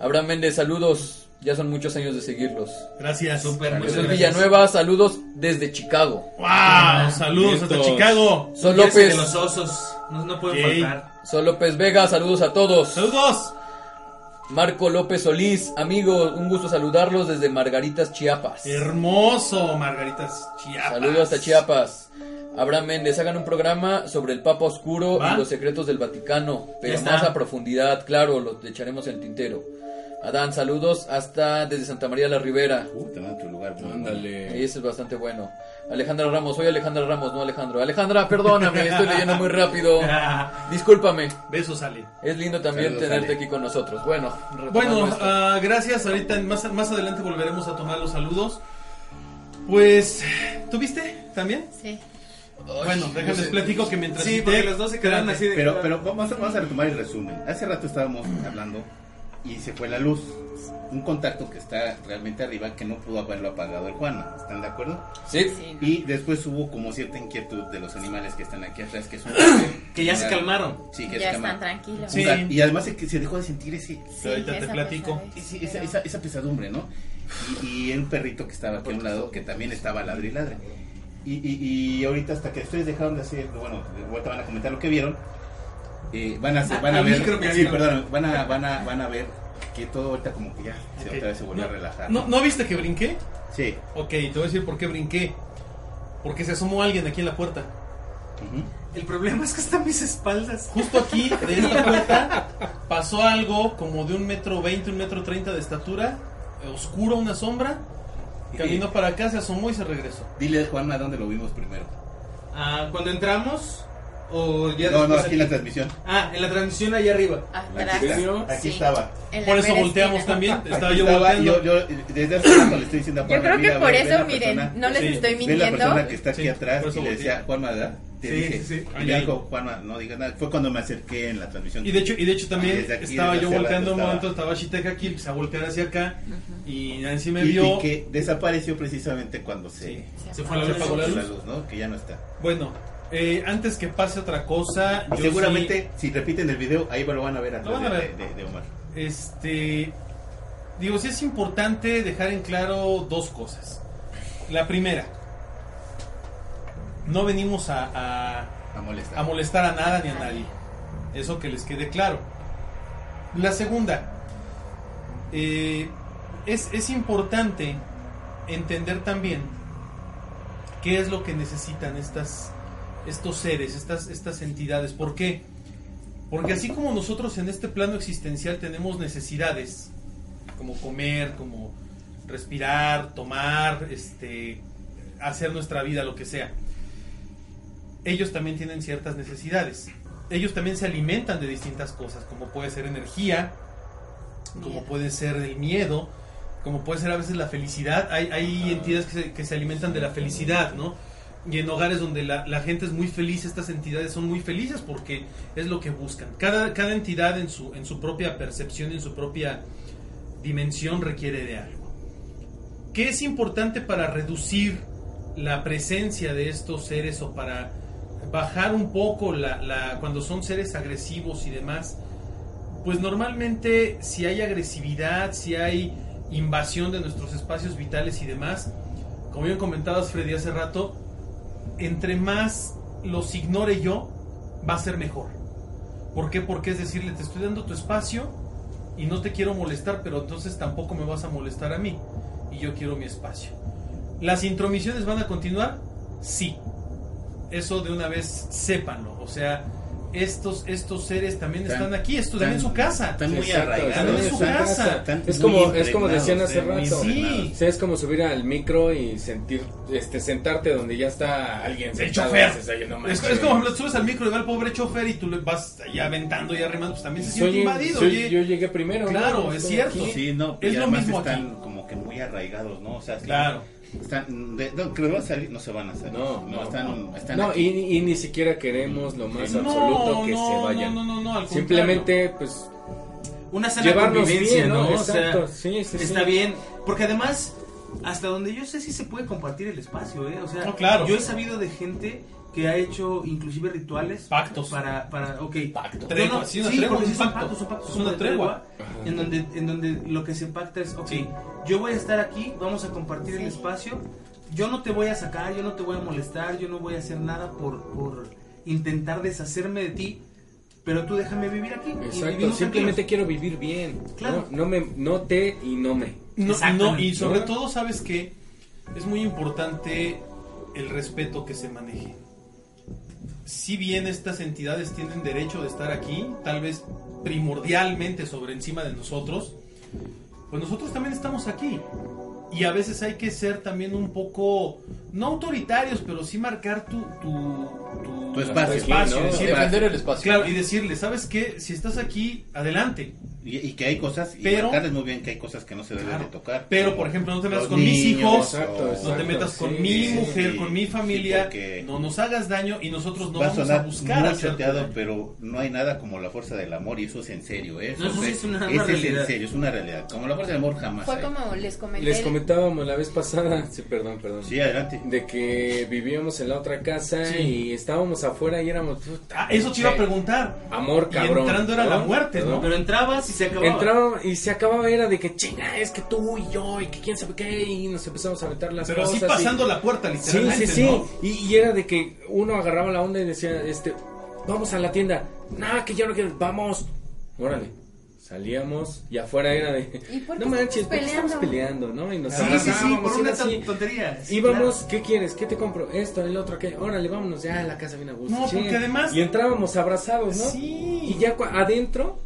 Abraham Méndez, saludos. Ya son muchos años de seguirlos. Gracias. Súper, muchas Jesús gracias. Villanueva, saludos desde Chicago. Wow, saludos hasta. Chicago. Sol López, de los osos. No, no pueden faltar. Sol López Vega, saludos a todos. Saludos. Marco López Solís, amigo, un gusto saludarlos desde Margaritas, Chiapas. Hermoso, Margaritas Chiapas. Saludos hasta Chiapas. Abraham Méndez, hagan un programa sobre el Papa Oscuro ¿Va? y los secretos del Vaticano, pero más a profundidad, claro, lo echaremos en el tintero. Adán, saludos hasta desde Santa María la Ribera. Uh, a otro lugar. muy bueno. Ándale. Ese es bastante bueno. Alejandra Ramos, soy Alejandra Ramos, no Alejandro. Alejandra, perdóname, estoy leyendo muy rápido. Discúlpame. Besos, Ale. Es lindo también Saludos, tenerte Ale. aquí con nosotros. Bueno, Bueno, ah, gracias. Ahorita más, más adelante volveremos a tomar los saludos. Pues, ¿tuviste también? Sí. bueno, déjame les platico que mientras Sí, porque los dos se quedaron así de. Pero, pero vamos, a- vamos a retomar el resumen. Hace rato estábamos hablando y se fue la luz. Un contacto que está realmente arriba que no pudo haberlo apagado el Juanma, ¿están de acuerdo? Sí. Sí. Y después hubo como cierta inquietud de los animales que están aquí atrás, que es un Que ya se calmaron. Sí, que Ya se están calmaron. tranquilos. Sí. Y además se, que se dejó de sentir ese, Sí, Ahorita te esa platico. ese- esa, esa, esa pesadumbre, ¿no? Y, y un perrito que estaba aquí a un lado, que también estaba ladre y ladre. Y, y, y ahorita hasta que ustedes dejaron de hacer, bueno, ahorita van a comentar lo que vieron, eh, van a, van a ver, sí, perdón, van a, van a, van a ver que todo ahorita como que ya se, Ok. otra vez se volvió No, a relajar. ¿No, ¿No viste que brinqué? Sí. Ok, te voy a decir por qué brinqué. Porque se asomó alguien aquí en la puerta. Ujú. El problema es que están mis espaldas. Justo aquí, de esta puerta, pasó algo como de un metro veinte, un metro treinta de estatura, eh, oscuro, una sombra. Caminó para acá, se asomó y se regresó. Dile Juanma dónde lo vimos primero. Ah, cuando entramos o ya No, no, aquí en la transmisión. Ah, en la transmisión allá arriba. Atrás. Aquí, está, aquí Sí. estaba. Por eso volteamos esquina. también. Aquí Estaba yo estaba, volteando. yo, yo desde hace rato le estoy diciendo a Yo Juanma, creo que mira, por ve- eso, la miren, persona- no les Sí. estoy Ve la persona mintiendo. que está aquí Sí, atrás y le decía. Juanma, ¿verdad? Te Sí, dije. sí. Y me dijo, Juanma, no digas nada. Fue cuando me acerqué en la transmisión. Y de hecho, y de hecho también Desde aquí, estaba yo volteando un momento, estaba Shiteka aquí, empecé a voltear hacia acá y Nancy me vio. y que desapareció precisamente cuando se. Se fue la luz, ¿no? Que ya no está. Bueno, eh, antes que pase otra cosa, Y yo seguramente, si repiten el video, ahí lo van a ver Lo atrás van a ver. de- de Omar. este, digo, sí es importante dejar en claro dos cosas. La primera, no venimos a- a, A molestar. a molestar a nada ni a nadie. Eso que les quede claro. La segunda, eh, es, es importante entender también qué es lo que necesitan estas, estos seres, estas, estas entidades. ¿Por qué? Porque así como nosotros en este plano existencial tenemos necesidades, como comer, como respirar, tomar, este, hacer nuestra vida, lo que sea, ellos también tienen ciertas necesidades. Ellos también se alimentan de distintas cosas, como puede ser energía, como Miedo. puede ser el miedo, como puede ser a veces la felicidad. Hay, hay entidades que se, que se alimentan de la felicidad, ¿no? Y en hogares donde la, gente es muy feliz, estas entidades son muy felices porque es lo que buscan. Cada, cada entidad en su, en su propia percepción, en su propia dimensión requiere de algo. ¿Qué es importante para reducir la presencia de estos seres o para bajar un poco la, la- cuando son seres agresivos y demás? Pues normalmente si hay agresividad, si hay invasión de nuestros espacios vitales y demás, como bien comentabas Freddy hace rato, entre más los ignore yo, va a ser mejor. ¿Por qué? Porque es decirle, te estoy dando tu espacio y no te quiero molestar, pero entonces tampoco me vas a molestar a mí. Y yo quiero mi espacio. ¿Las intromisiones van a continuar? Sí. Eso de una vez sépanlo. O sea, estos, estos seres también Están- están aquí, esto también en su casa. Están muy arraigados. están en su casa. Es como, es como decían hace rato. Sí. impregnados. O sea, es como subir al micro y sentir, este, sentarte donde ya está alguien El chofer. dices, "Oye, no Es, manches". es como lo subes al micro y va el pobre chofer y tú le vas ahí aventando y arrimando, pues también se siente Soy- invadido. soy- oye. yo llegué primero. ¿no? Claro, es cierto. aquí. Sí, no, Es lo mismo están aquí. como que muy arraigados, ¿no? O sea, están- Claro. Están, de, no, que van a salir, no se van a salir. No, no, están, están No, aquí. y, y ni siquiera queremos lo más No, absoluto que no, se vayan. No, no, no, no, al Simplemente, pues, Una sana convivencia, bien, ¿no? ¿no? O Exacto, sea, sí, sí, sí. está bien. Porque además, hasta donde yo sé, sí se puede compartir el espacio, ¿eh? O sea, No, claro. yo he sabido de gente que ha hecho inclusive rituales. Pactos. Para, para, ok. Pacto. No, Tregua, no, sí, una sí, tregua, porque un sí son pacto. pactos, son pactos Es una tregua. En donde, en donde lo que se pacta es, ok, Sí. yo voy a estar aquí, vamos a compartir el espacio, yo no te voy a sacar, yo no te voy a molestar, yo no voy a hacer nada por, por intentar deshacerme de ti, pero tú déjame vivir aquí. Exacto, simplemente tranquilos. quiero vivir bien. Claro. No, no me, no te y no me. No, no, y sobre ¿No? todo, ¿sabes que Es muy importante el respeto que se maneje. Si bien estas entidades tienen derecho de estar aquí, tal vez primordialmente sobre encima de nosotros, pues nosotros también estamos aquí. Y a veces hay que ser también un poco, no autoritarios, pero sí marcar tu, tu, Tu espacio, espacio, ¿no? decir, Defender el espacio. Claro, y decirle, ¿sabes qué? Si estás aquí, adelante. Y, y que hay cosas, y Pero- marcarles muy bien que hay cosas que no se deben Claro. de tocar. Pero, por ejemplo, no te metas con mis niños, hijos, Exacto, o- no te exacto, metas con sí, mi sí, mujer, sí, con mi sí, familia, porque no nos hagas daño y nosotros no va a vamos a sonar buscar muy daño. pero no hay nada como la fuerza del amor y eso es en serio, ¿eh? No, eso sí es una- es realidad. en serio, es una realidad. Como la fuerza del amor jamás Fue hay. como les comenté. Les comentábamos la vez pasada, sí, perdón, perdón. Sí, adelante. De que vivíamos en la otra casa Sí. y estábamos afuera y éramos Ah, eso te iba a preguntar. Amor Y cabrón. entrando era la muerte, ¿no? Pero entrabas y se acababa. Entraba y se acababa era de que chinga, es que tú y yo y que quién sabe qué y nos empezamos a aventar las Pero cosas. así y- pasando la puerta, Sí, literalmente, sí, sí. ¿no? Y, y era de que uno agarraba la onda y decía, este, vamos a la tienda. Nada, que ya no quiero, vamos. Órale. Salíamos y afuera era de, ¿Y por qué no manches, estamos ¿por qué estamos peleando? ¿No? Y nos Sí, sí, sí, abrazábamos, por y una así. tontería. sí, Íbamos, claro. ¿qué quieres? ¿Qué te compro? Esto, el otro, ¿qué? Órale, vámonos ya a la casa bien a gusto. No, porque además- Y entrábamos abrazados, ¿no? Sí. Y ya adentro,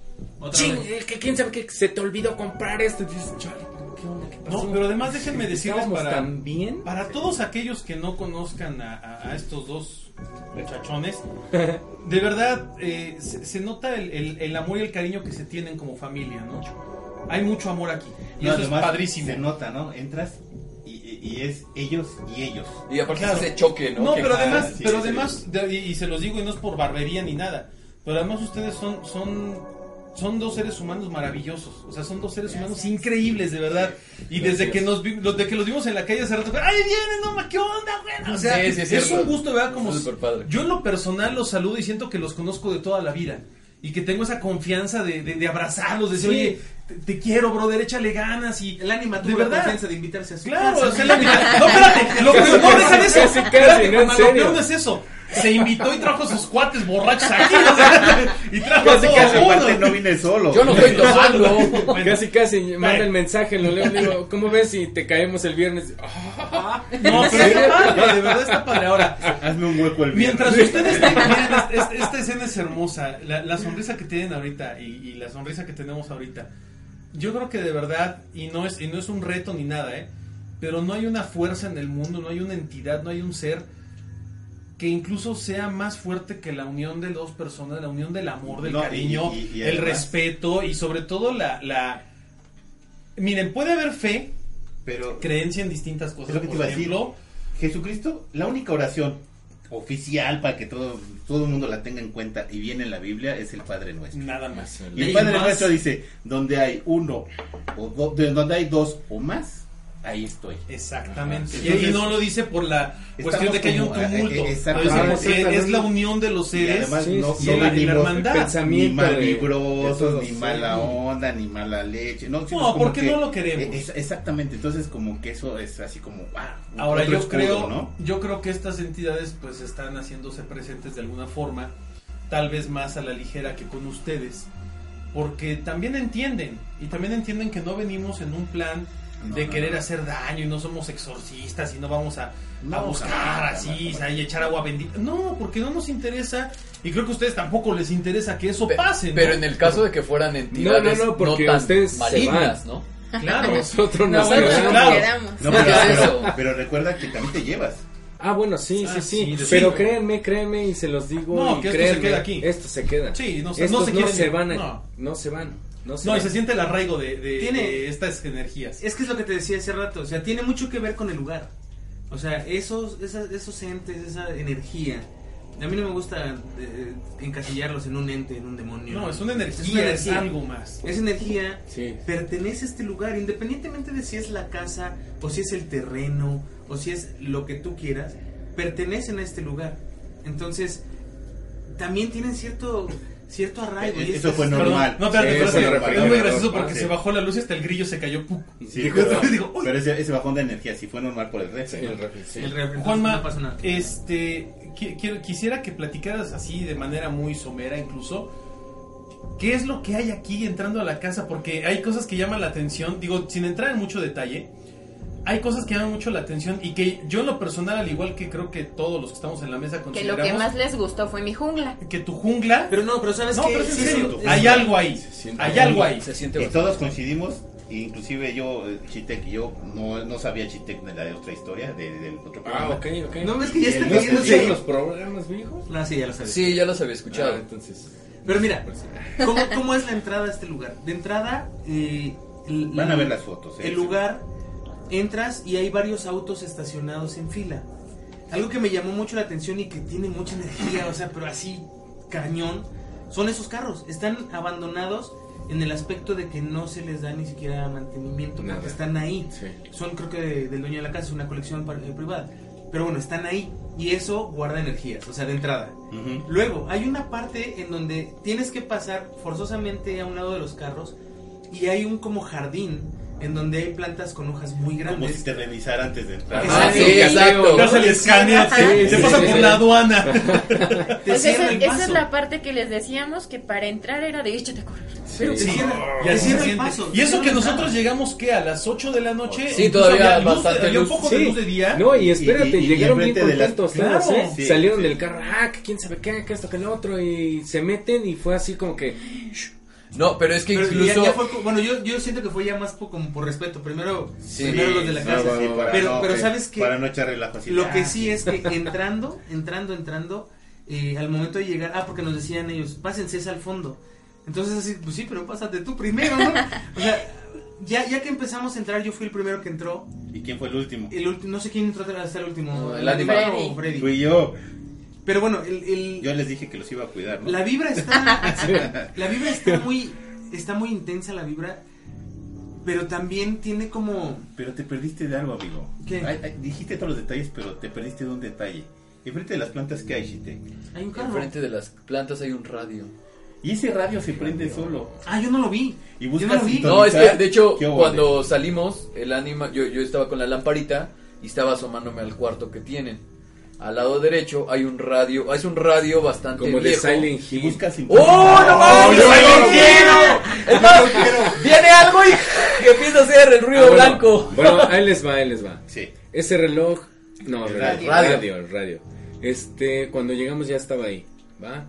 ching, vez. eh, que quién sabe que se te olvidó comprar esto. Y dices, chale, ¿qué onda? ¿Qué pasó? No, pero además déjenme decirles para, tan bien. para todos aquellos que no conozcan a, a- a estos dos muchachones, de verdad eh, se, se nota el, el- el amor y el cariño que se tienen como familia, ¿no? Hay mucho amor aquí y No, eso es además, padrísimo. Se nota, ¿no? Entras y, es ellos y ellos. Y aparte Claro. ese choque, ¿no? No, Que- pero además, sí, pero sí, además, de- y, y se los digo y no es por barbería ni nada, pero además ustedes son, son, son dos seres humanos maravillosos, o sea, son dos seres humanos increíbles, de verdad. Y desde que nos vi- lo- de que los vimos en la calle hace rato, ¡ay, vienen, no, ma, qué onda, güey! O sea, Sí, sí, es un gusto, ¿verdad? Como yo en lo personal los saludo y siento que los conozco de toda la vida. Y que tengo esa confianza de, de, de abrazarlos, de decir, Sí. oye, te, te quiero, brother, échale ganas y... El ánima de tuvo la verdad. confianza de invitarse a su Claro, casa. o sea, la No, espérate, lo peor, no, deja de eso. Casi, casi, Espérate, no, lo serio. peor no es eso. Se invitó y trajo a sus cuates borrachos aquí, o sea, y trajo Casi, todo casi. Aparte no vine solo. Yo no estoy tomando. Bueno, Casi, casi, manda el mensaje, lo leo, le digo, ¿cómo ves si te caemos el viernes? Ah, No, pero está padre, de verdad está padre. Ahora, Hazme un hueco el Mientras viernes. ustedes tengan, esta, esta- esta escena es hermosa, la, la sonrisa que tienen ahorita y, y la sonrisa que tenemos ahorita, yo creo que de verdad, y no es, y no es un reto ni nada, ¿eh? pero no hay una fuerza en el mundo, no hay una entidad, no hay un ser que incluso sea más fuerte que la unión de dos personas, la unión del amor, del No, cariño, y- y el además- respeto y sobre todo la, la... Miren, puede haber fe, Pero creencia en distintas cosas, Es lo que te por iba a decir. ejemplo, Jesucristo, la única oración oficial para que todo, todo el mundo la tenga en cuenta y viene en la Biblia es el Padre Nuestro. nada más. Y el Padre más- Nuestro dice, donde hay uno, o do- de- donde hay dos o más, ahí estoy. Exactamente. Ajá. y, Entonces, y no lo dice por la cuestión de que hay un eh, tumulto. eh, porque exactamente. es la unión de los Y seres. además sí, no, sí, no y y venimos ni Pensamiento de- ni sí. mala onda, ni mala leche. No, es porque no lo queremos. es- exactamente, entonces como que eso es así como... ah, Ahora yo escudo, creo, ¿no? yo creo que estas entidades pues están haciéndose presentes de alguna forma, tal vez más a la ligera que con ustedes, porque también entienden y también entienden que no venimos en un plan No, de querer hacer daño y no somos exorcistas y no vamos a, buscar jamás, así jamás, jamás. y echar agua bendita. No, porque no nos interesa y creo que a ustedes tampoco les interesa que eso Pe- pase. ¿no? Pero en el caso de que fueran entidades No, no, no, porque tan ustedes malignas. ¿no? Claro. Nosotros nos Nosotros bueno, nos claro. quedamos. No, ¿Qué pero, recuerda que también te llevas. Ah, bueno, sí, Ah, sí, sí, pero sí. créanme, créanme y se los digo. No, y que esto se créanme, queda aquí. Esto se queda. Sí, no se- Estos no se van. a- no. no. se van. No y se siente el arraigo de, de- Tiene- de estas energías. Es que es lo que te decía hace rato, o sea, tiene mucho que ver con el lugar. O sea, esos, esas- esos entes, esa energía. A mí no me gusta eh, encasillarlos en un ente, en un demonio. No, es una energía, es, algo más. Esa energía Sí. pertenece a este lugar, independientemente de si es la casa, o si es el terreno, o si es lo que tú quieras, pertenecen a este lugar. Entonces, también tienen cierto cierto arraigo. y Eh, es- eso fue normal. No, lo es muy gracioso porque Sí. se bajó la luz y hasta el grillo se cayó. Sí, pero, pero ese, ese bajón de energía sí fue normal por el resto. Sí, el refri- sí. el refri- Juanma, no pasa nada. este, qui- quiero- quisiera que platicaras así de manera muy somera incluso. ¿Qué es lo que hay aquí entrando a la casa? Porque hay cosas que llaman la atención. Digo, sin entrar en mucho detalle, hay cosas que llaman mucho la atención y que yo en lo personal, al igual que creo que todos los que estamos en la mesa Que lo consideramos, que más les gustó fue mi jungla. que tu jungla, Pero no, pero ¿sabes no, qué? pero es en serio, hay algo ahí, hay algo ahí. Se siente Y todos coincidimos, inclusive yo, eh, Chitek y yo, no, no sabía Chitek de la de otra historia, de- del otro Ah, programa. ok, ok. No, es que ya está ¿No ¿No queriendo escuchan seguir. los programas viejos? No, sí, ya lo sabes. Sí, ya los había Ah, escuchado. entonces. Pero mira, ¿cómo, cómo es la entrada a este lugar? De entrada, eh, el- Van a ver las fotos. ¿eh? el lugar, entras y hay varios autos estacionados en fila. Algo que me llamó mucho la atención y que tiene mucha energía, o sea, pero así cañón, son esos carros. Están abandonados en el aspecto de que no se les da ni siquiera mantenimiento Nada. porque están ahí. Sí. Son creo que de- del dueño de la casa, es una colección eh, privada. Pero bueno, están ahí y eso guarda energías, o sea, de entrada. Luego, hay una parte en donde tienes que pasar forzosamente a un lado de los carros y hay un como jardín en donde hay plantas con hojas muy Como grandes. si te revisara antes de entrar. Ah, Ah, sí, sí, exacto. Ya se le escanea, se, pasa sí, por sí. la aduana. Te Pues esa, es la parte que les decíamos que para entrar era de échate a correr. Pero Te Sí. Y te así el paso. Y eso que nosotros llegamos que a las 8 de la noche. Sí, todavía había luz, bastante había un luz. poco de Sí. luz de día. No, y espérate, Y- y- y llegaron bien la- contentos Claro. ¿eh? Sí, Salieron sí. del carro, ah, que quién sabe qué, que esto, que lo otro, y se meten y fue así como que... No, pero es que Pero incluso... ya, ya fue, co- bueno, yo, yo siento que fue ya más po- como por respeto. Primero, Sí. primero los de la casa. sí, sí, para pero, no, pero sabes que Para no echar relajo así. Lo ah, que sí es que entrando, entrando, entrando, eh, al momento de llegar, ah, porque nos decían ellos, pásense es al fondo. Entonces así, pues sí, pero pásate tú primero, ¿no? O sea, ya, ya que empezamos a entrar, yo fui el primero que entró. ¿Y quién fue el último? El ulti- no sé quién entró hasta el último. No, el animal animal. o Freddy. Fui yo. Pero bueno, el, el- Yo les dije que los iba a cuidar, ¿no? la vibra está, la vibra está muy, está muy intensa la vibra, pero también tiene como, Pero te perdiste de algo, amigo. ¿Qué? Ay, ay, dijiste todos los detalles, pero te perdiste de un detalle. Enfrente de las plantas que hay, Shite. hay un carro. Enfrente de las plantas hay un radio. Y ese radio se prende solo. Ah, yo no lo vi. Y yo no lo vi. No, es que de hecho ¿Qué cuando salimos, el ánima, yo, yo estaba con la lamparita y estaba asomándome al cuarto que tienen. Al lado derecho hay un radio, es un radio bastante Como de viejo. Silent Y Hill. buscas ¡Oh, no mames! ¡Oh, ¡Silent no, Hill! Es más, viene algo y que empieza a hacer el ruido Ah, bueno, blanco. Bueno, ahí les va, ahí les va. Sí. Ese reloj, no, El radio, radio. radio, radio. Este, cuando llegamos ya estaba ahí, ¿va?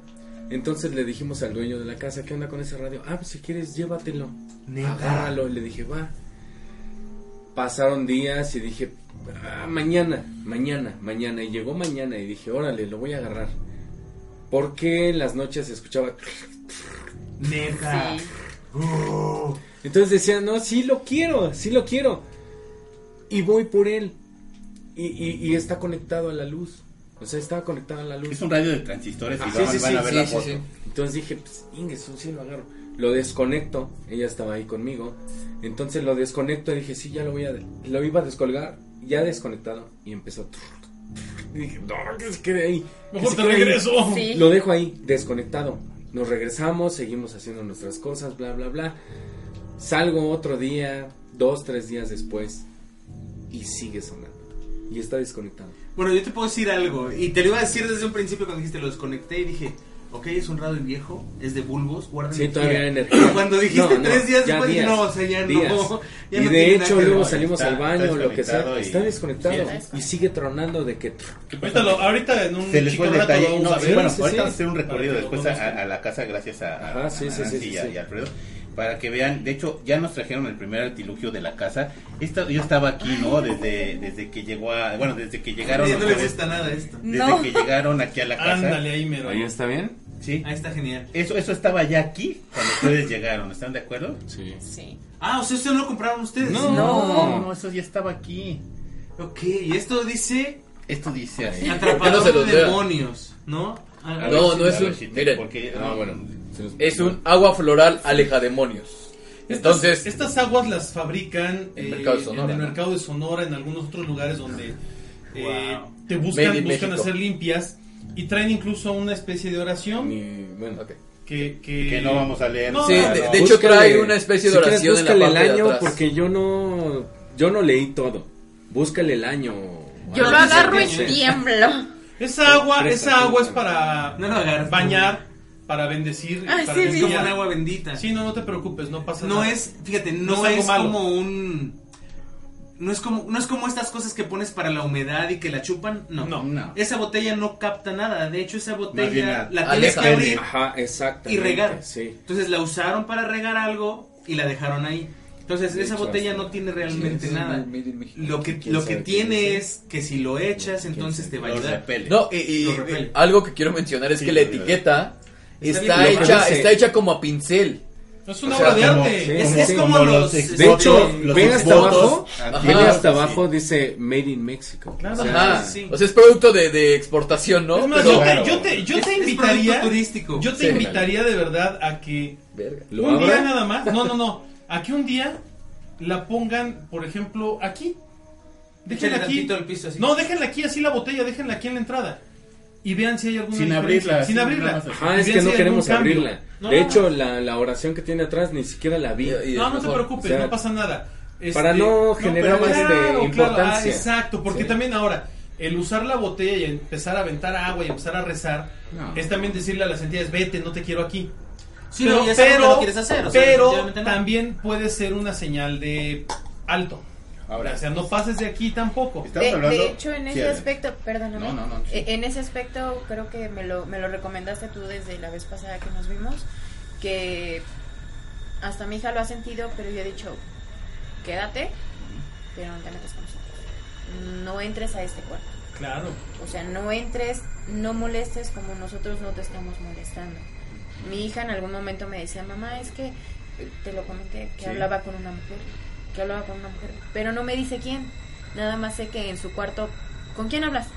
Entonces le dijimos al dueño de la casa, ¿qué onda con ese radio? Ah, pues si quieres, llévatelo. Neta. Agárralo. Le dije, va. Pasaron días y dije, ah, mañana, mañana, mañana. Y llegó mañana y dije, órale, lo voy a agarrar. Porque en las noches se escuchaba... Neta. Sí. Oh. Entonces decía, no, sí lo quiero, sí lo quiero. Y voy por él. Y, y- y está conectado a la luz. O sea, estaba conectado a la luz. Es un radio de transistores y Ah, van, sí, sí, van a sí, ver sí, la sí, foto. sí. Entonces dije, pues, Inges, sí lo agarro. Lo desconecto. Ella estaba ahí conmigo. Entonces lo desconecto y dije, sí, ya lo voy a... Lo iba a descolgar, ya desconectado. Y empezó... Y dije, no, que se quede ahí. que Mejor se te quede ahí". regreso. Sí. Lo dejo ahí, desconectado. Nos regresamos, seguimos haciendo nuestras cosas, bla, bla, bla. Salgo otro día, dos, tres días después, y sigue sonando. Y está desconectado. Bueno, yo te puedo decir algo, y te lo iba a decir desde un principio cuando dijiste lo desconecté y dije, ok, es un radio viejo, es de bulbos, guarda Sí, energía. energía. Pero cuando dijiste No, no, tres días ya después, dije, días, no, o sea, ya días. no. ya y no de hecho, luego salimos Está- al baño, lo que sea. y- Está desconectado. Sí, y sigue tronando de que. Ahorita, lo- ahorita en un Se les fue el detalle. No, sí, bueno, sí, ahorita sí. vamos a hacer un recorrido después a, la casa gracias a, a- Ajá, sí, a sí, Nancy sí, y, sí. y Alfredo. Para que vean, de hecho, ya nos trajeron el primer artilugio de la casa. Esta, yo estaba aquí, ¿no? Desde, desde que llegó a. Bueno, desde que llegaron. Ya no le ustedes, gusta nada esto. Desde No. que llegaron aquí a la casa. Ándale ahí, mero. ¿Ahí está bien? Sí. Ahí está genial. Eso, eso estaba ya aquí cuando ustedes llegaron. ¿Están de acuerdo? Sí. Sí. Ah, o sea, ustedes no lo compraron ustedes. No. No. no, eso ya estaba aquí. Ok, y esto dice Esto dice se los de demonios, ¿no? Ah, A No, no es un- miren. porque- Ah, bueno. Es un agua floral aleja demonios. Estas- Entonces, estas aguas las fabrican En eh, Mercado de Sonora, en el ¿no? mercado de Sonora, en algunos otros lugares donde eh, Wow. te buscan, buscan México. hacer limpias y traen incluso una especie de oración Ni- bueno. ok. que, que, Que no vamos a leer. No, Sí, no, de, no. de hecho Búscale- trae una especie de si quieres, oración en la búscale parte el de año atrás. porque yo no yo no leí todo. Búscale el año. Yo no lo agarro y tiemblo. Esa agua, esa agua es para No bañar, para bendecir, Ay, para sí, Es sí. como limpiar. un agua bendita. Sí, no, no te preocupes, no pasa No nada. es, fíjate, No no, es es, como un no es como no es como estas cosas que pones para la humedad y que la chupan, no. No. No. Esa botella no capta nada, de hecho esa botella la- la tienes que abrir Ajá, y regar. Sí. Entonces la usaron para regar algo y la dejaron ahí. Entonces De esa hecho, botella no tiene realmente Sí, nada. Lo que ¿Quién lo que tiene es que si lo echas ¿Quién entonces te va a ayudar. No, y, algo que quiero mencionar es Sí, que la etiqueta está que hecha, está hecha como a pincel. Es una O sea, obra de como- arte. sí, Es, sí, es sí. como, Como los, los De hecho, los ven hasta abajo, ven hasta abajo, dice Made in Mexico. Claro. O sea, Ajá. sí. O sea, es producto de, de exportación, ¿no? Es más, Pero- yo te, Claro. yo te, yo es- te es invitaría. turístico. Yo te Sí. invitaría de verdad a que Verga. ¿Lo un día nada más. No, no, no. A que un día la pongan, por ejemplo, aquí. Déjenla aquí. piso así. No, déjenla aquí así la botella, déjenla aquí en la entrada. Y vean si hay alguna Sin diferencia. abrirla, Sin abrirla. más. Ah, es que si no queremos abrirla. No, de no, hecho, no. la, la oración que tiene atrás ni siquiera la vi. Y- y No, no te preocupes, O sea, no pasa nada. Este, para no generar pero este, claro, claro, importancia. ah, exacto, porque Sí. también ahora, el usar la botella y empezar a aventar agua y empezar a rezar, No. es también decirle a las entidades, vete, no te quiero aquí. Sí, no quieres hacer, o sea, pero también puede ser una señal de alto. Ahora, o sea, no pases de aquí tampoco. Estamos De, hablando- de hecho, en ese aspecto, perdóname, No, no, no, sí. eh, en ese aspecto creo que me lo, me lo recomendaste tú desde la vez pasada que nos vimos, que hasta mi hija lo ha sentido, pero yo he dicho, quédate, pero no te metas con nosotros. No entres a este cuarto. Claro. O sea, no entres, no molestes como nosotros no te estamos molestando. Mi hija en algún momento me decía, mamá, es que, eh, te lo comenté, que Sí. hablaba con una mujer, que hablaba con una mujer, pero no me dice quién. Nada más sé que en su cuarto, ¿con quién hablas?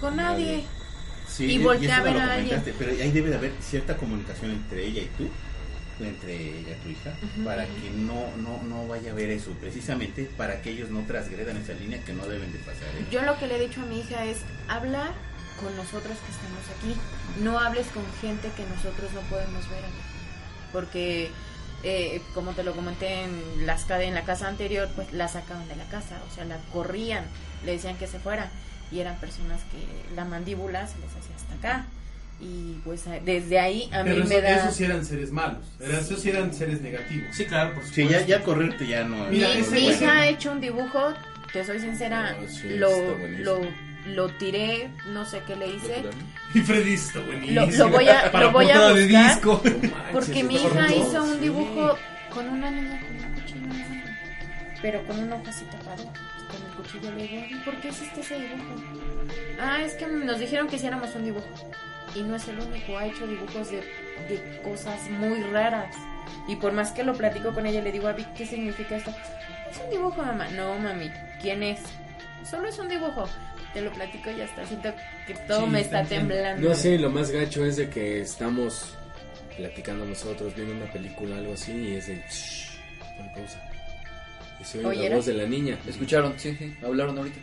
Con nadie. Sí, y voltea a ver a alguien. Pero ahí debe de haber cierta comunicación entre ella y tú, entre ella y tu hija, para que no, no, no vaya a haber eso, precisamente para que ellos no transgredan esa línea que no deben de pasar. ¿eh? Yo lo que le he dicho a mi hija es, habla con nosotros que estamos aquí, no hables con gente que nosotros no podemos ver. Porque, eh, como te lo comenté en, las, ca- en la casa anterior, pues la sacaban de la casa, o sea, la corrían, le decían que se fuera. Y eran personas que la mandíbula se les hacía hasta acá. Y pues desde ahí a mí Pero eso- me da... esos sí eran seres malos. Era- Esos sí eran seres negativos. Sí, claro, por Sí, supuesto. ya, ya correrte ya no. Mira, mi, hija ha hecho un dibujo, te soy sincera, sí, lo, lo, lo tiré, no sé qué le hice. Y Freddy está buenísimo. Lo, lo voy a, Para lo voy a de buscar disco. porque mi hija hizo un sí. dibujo con una niña con un cuchillo en la mano, pero con un ojo así tapado con el cuchillo le digo "¿Y por qué hiciste ese dibujo? ah es que nos dijeron que hiciéramos un dibujo. Y no es el único ha hecho dibujos de, de cosas muy raras. Y por más que lo platico con ella le digo a Vic qué significa esto es un dibujo mamá no mami quién es solo es un dibujo te lo platico y hasta siento que todo Sí, me está temblando No, sí, lo más gacho es de que estamos platicando nosotros, viendo una película, algo así, y es de... shh, pon pausa. Y se oye la voz de la niña. ¿Escucharon? Sí, sí, hablaron ahorita.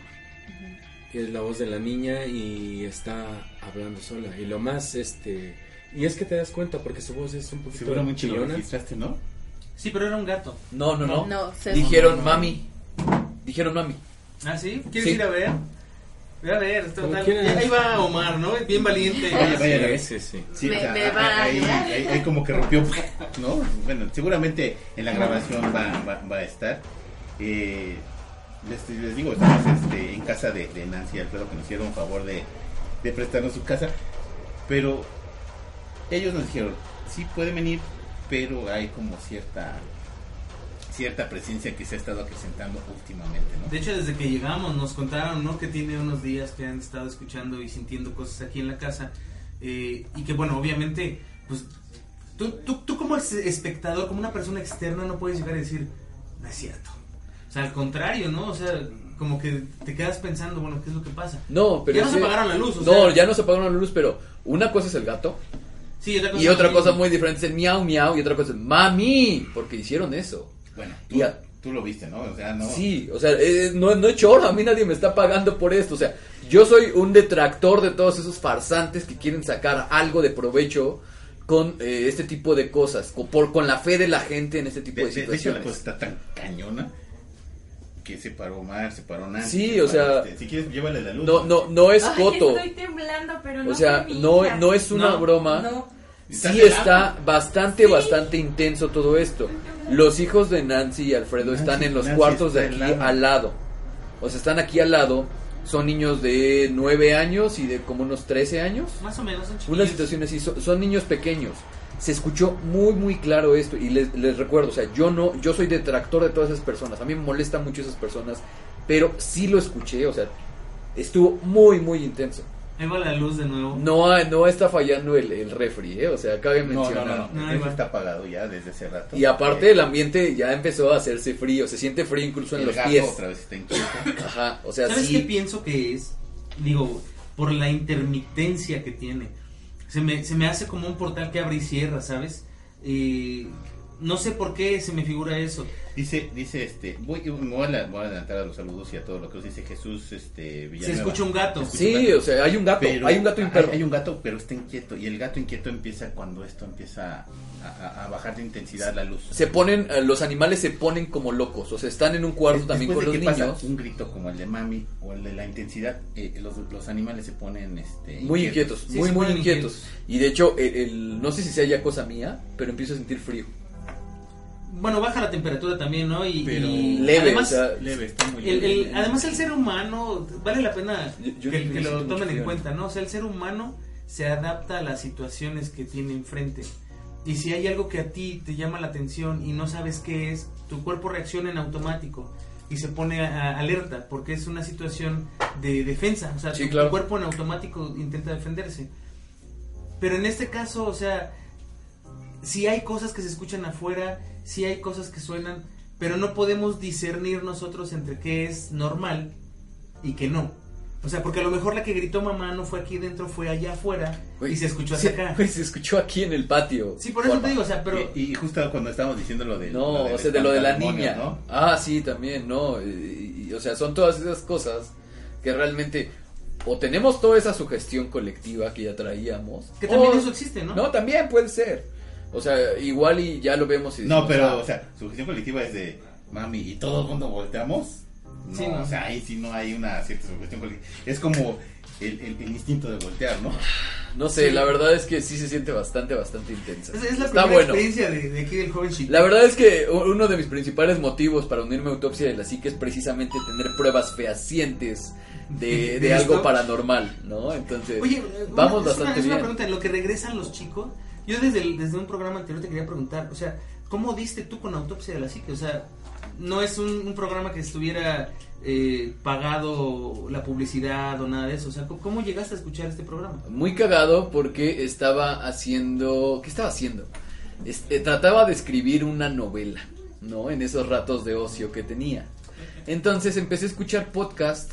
Y es la voz de la niña y está hablando sola. Y lo más, este... Y es que te das cuenta porque su voz es un poquito Seguramente lo chillona. registraste, ¿no? Sí, pero era un gato. No, no, no. No, se- Dijeron mami. Dijeron mami. ¿Ah, sí? ¿Quieres Sí. ir a ver? Ve a ver, está tal-. Ahí va Omar, ¿no? Bien valiente. Vaya, vaya, Sí, sí, sí. Sí, Me- o sea, me ahí- va a ahí, ayudar. ahí- ahí como que rompió, ¿no? Bueno, seguramente en la grabación va, va, va a estar. Eh, les, les digo, estamos este, en casa de, de Nancy y Alfredo que nos hicieron un favor de, de prestarnos su casa, pero ellos nos dijeron, sí pueden venir, pero hay como cierta cierta presencia que se ha estado acrecentando últimamente, ¿no? De hecho, desde que llegamos nos contaron, ¿no? Que tiene unos días que han estado escuchando y sintiendo cosas aquí en la casa. eh, y que, bueno, obviamente, pues, tú, tú, tú como es- espectador, como una persona externa, no puedes llegar a decir, no es cierto. O sea, al contrario, ¿no? O sea, como que te quedas pensando, bueno, ¿qué es lo que pasa? No, pero Ya no se apagaron la luz, o no, sea- ya no se apagaron la luz, pero una cosa es el gato Sí, otra cosa y otra cosa muy diferente es el miau miau y otra cosa es mami, porque hicieron eso. Bueno, tú, Y a- tú lo viste, ¿no? O sea, no... Sí, o sea, eh, no, no he choro, a mí nadie me está pagando por esto. O sea, yo soy un detractor de todos esos farsantes que quieren sacar algo de provecho con eh, este tipo de cosas, con, por, con la fe de la gente en este tipo De, de, de- de hecho, la situaciones. cosa está tan cañona que se paró Omar, se paró Nancy. Sí, o sea, este, si quieres, llévale la luz. No, no, no es Ay, coto. estoy temblando, pero no O sea, no, no es una No, broma. No. ¿Estás Sí está bastante, bastante intenso todo esto. Los hijos de Nancy y Alfredo están en los Nancy cuartos de aquí al lado. O sea, están aquí al lado. Son niños de 9 años y de como unos 13 años. Más o menos, son Una chiquillos. situación así, son, son niños pequeños. Se escuchó muy, muy claro esto. Y les, les recuerdo, o sea, yo no, yo soy detractor de todas esas personas. A mí me molestan mucho esas personas. Pero sí lo escuché, o sea, estuvo muy, muy intenso. Ahí va la luz de nuevo. No, no está fallando el, el refri, ¿eh? O sea, cabe No, no, mencionar. no, No, no. Eso va. está apagado ya desde hace rato. Y aparte el ambiente ya empezó a hacerse frío, se siente frío incluso en el los gato pies. otra vez está inquieto. Ajá, o sea, ¿Sabes sí. qué pienso que es? Digo, por la intermitencia que tiene. Se me, se me hace como un portal que abre y cierra, ¿sabes? Eh, no sé por qué se me figura eso. Dice, dice este, voy, me voy a, la- voy a adelantar a los saludos y a todo lo que nos dice Jesús este, Se Villanueva. escucha un gato. Se escucha Sí, un gato. o sea, hay un gato, Pero hay un gato. Hay, hay un gato, pero está inquieto. Y el gato inquieto empieza cuando esto empieza a, a- a bajar de intensidad la luz. Se ponen, eh, los animales se ponen como locos, o sea, están en un cuarto también con de los que pasa niños. un grito como el de mami o el de la intensidad, eh, los, los animales se ponen este, Muy inquietos, Sí, muy, muy inquietos. inquietos. Y de hecho, el, el- no sé si sea ya cosa mía, pero empiezo a sentir frío. Bueno, baja la temperatura también, ¿no? Y, Pero y leve, además, o sea, Leve, está muy el, leve. el- además el ser humano, vale la pena Yo- yo que, que lo tomen en cuenta, ¿no? O sea, el ser humano se adapta a las situaciones que tiene enfrente. Y si hay algo que a ti te llama la atención y no sabes qué es, tu cuerpo reacciona en automático y se pone a- a alerta porque es una situación de defensa. O sea, Sí, tu, tu claro. cuerpo en automático intenta defenderse. Pero en este caso, o sea, si hay cosas que se escuchan afuera, si hay cosas que suenan, pero no podemos discernir nosotros entre qué es normal y qué no. O sea, porque a lo mejor la que gritó mamá no fue aquí dentro, fue allá afuera Güey, y se escuchó sí, hacia acá. güey, se escuchó aquí en el patio. Sí, por eso te digo, o sea, pero y, y justo cuando estábamos diciendo lo de No, del o sea, de lo de la niña. ¿no? Ah, sí, también, no. Y- y- o sea, son todas esas cosas que realmente o tenemos toda esa sugestión colectiva que ya traíamos. que también o- eso existe, ¿no? No, también puede ser. O sea, igual y ya lo vemos y No, decimos, pero, ah, o sea, su gestión colectiva es de mami y todo el mundo volteamos. No, Sí, no. o sea, ahí sí no hay una cierta sugestión colectiva. Es como el, el- el instinto de voltear, ¿no? no sé, sí. la verdad es que sí se siente bastante, bastante intensa. Es, es la Está primera bueno. experiencia de, de aquí del joven chico. La verdad es que uno de mis principales motivos para unirme a Autopsia de la Psique es precisamente tener pruebas fehacientes de, de ¿De algo esto? paranormal, ¿no? Entonces, Oye, eh, vamos una- es una- bastante es una bien. pregunta, en lo que regresan los chicos, yo desde, desde un programa anterior te quería preguntar, o sea, ¿cómo diste tú con Autopsia de la Psique? O sea, no es un, programa que estuviera eh, pagado la publicidad o nada de eso, o sea, ¿cómo- ¿cómo llegaste a escuchar este programa? Muy cagado porque estaba haciendo... ¿Qué estaba haciendo? Este, trataba de escribir una novela, ¿no? En esos ratos de ocio que tenía. Entonces empecé a escuchar podcast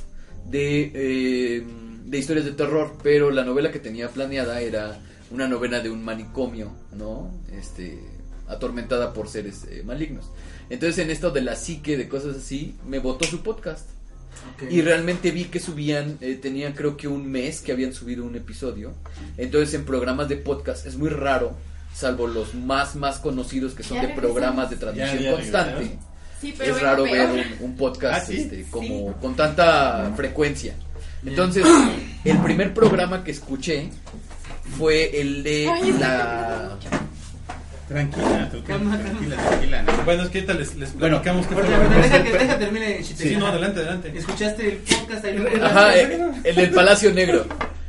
de, eh, de historias de terror, pero la novela que tenía planeada era una novela de un manicomio, ¿no? Este, atormentada por seres eh, malignos. Entonces en esto de la psique, de cosas así, me botó su podcast. Y realmente vi que subían, eh, tenían creo que un mes que habían subido un episodio. Entonces en programas de podcast es muy raro, salvo los más más conocidos que son Ya de programas de transmisión ya constante. regresaron. Sí, pero Es raro peor. ver un, un podcast Ah, ¿sí? este, como con tanta frecuencia. Entonces, el primer programa que escuché fue el de Ay, la Tranquila, tú, Calma, tranquila, tranquila. ¿no? Bueno, es que ahorita les, les Bueno, platicamos qué Bueno, que deja pasó. que, deja termine. Sí, no, adelante, adelante. ¿Escuchaste el podcast? Ahí lo- Ajá, eh, el del Palacio Negro.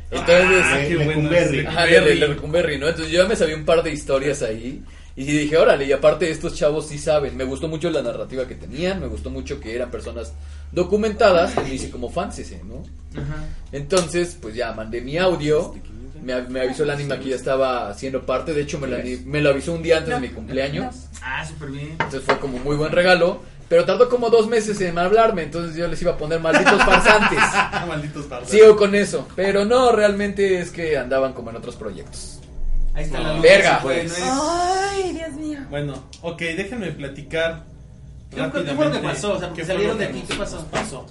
Entonces, Ah, qué Le- bueno. Lecumberri. Ajá, de Lecumberri, ¿no? Entonces yo ya me sabía un par de historias ahí. Y dije, órale, y aparte estos chavos sí saben. Me gustó mucho la narrativa que tenían, me gustó mucho que eran personas documentadas, y me hice como fans ese, ¿no? Ajá. Entonces, pues ya mandé mi audio. Me, av- me avisó el anima que ya estaba haciendo parte. De hecho, me lo, ani- me lo avisó un día antes de mi cumpleaños. Ah, súper bien. Entonces fue como muy buen regalo. Pero tardó como dos meses en hablarme. Entonces yo les iba a poner malditos farsantes. Malditos bardos. Sigo con eso. Pero no, realmente es que andaban como en otros proyectos. Ahí está la luz. verga, pues. no es- Ay, Dios mío. Bueno, ok, déjenme platicar. ¿Qué fue- lo que pasó? O sea, porque salieron de aquí, ¿qué pasó? pasó.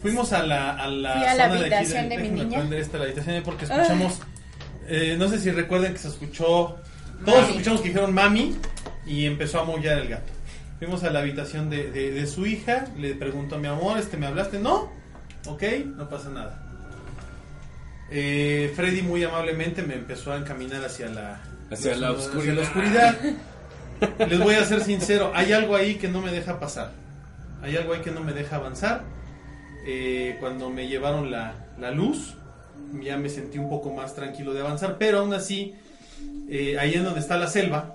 Fuimos a la, a la, Fui a la zona de aquí habitación de mi niña. esta la habitación de- porque escuchamos. eh, no sé si recuerden que se escuchó. Todos Mami. escuchamos que dijeron mami y empezó a maullar el gato. Fuimos a la habitación de, de- de su hija. Le preguntó mi amor, este, ¿me hablaste? No. Ok, no pasa nada. Eh, Freddy muy amablemente me empezó a encaminar hacia la, Hacia la hacia oscuridad. la oscuridad. Les voy a ser sincero, hay algo ahí que no me deja pasar. Hay algo ahí que no me deja avanzar. Eh, cuando me llevaron la, la luz, ya me sentí un poco más tranquilo de avanzar, pero aún así, eh, ahí en donde está la selva,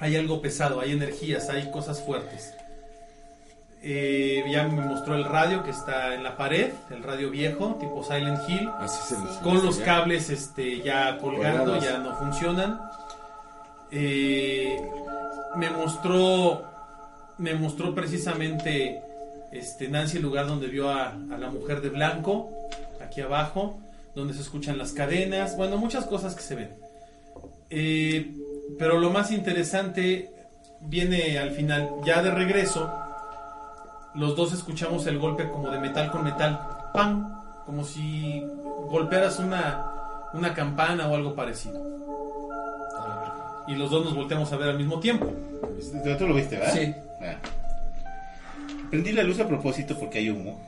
hay algo pesado, hay energías, hay cosas fuertes. Eh, ya me mostró el radio que está en la pared, el radio viejo, tipo Silent Hill, Así les con los cables este, ya colgando, Colgados. ya no funcionan. Eh, me mostró, me mostró precisamente este, Nancy el lugar donde vio a, a la mujer de blanco, aquí abajo, donde se escuchan las cadenas, bueno, muchas cosas que se ven. Eh, pero lo más interesante viene al final, ya de regreso, los dos escuchamos el golpe como de metal con metal, ¡pam! Como si golpearas una, una campana o algo parecido. Y los dos nos volteamos a ver al mismo tiempo. ¿Tú lo viste, verdad? Sí. Ah. Prendí la luz a propósito porque hay humo.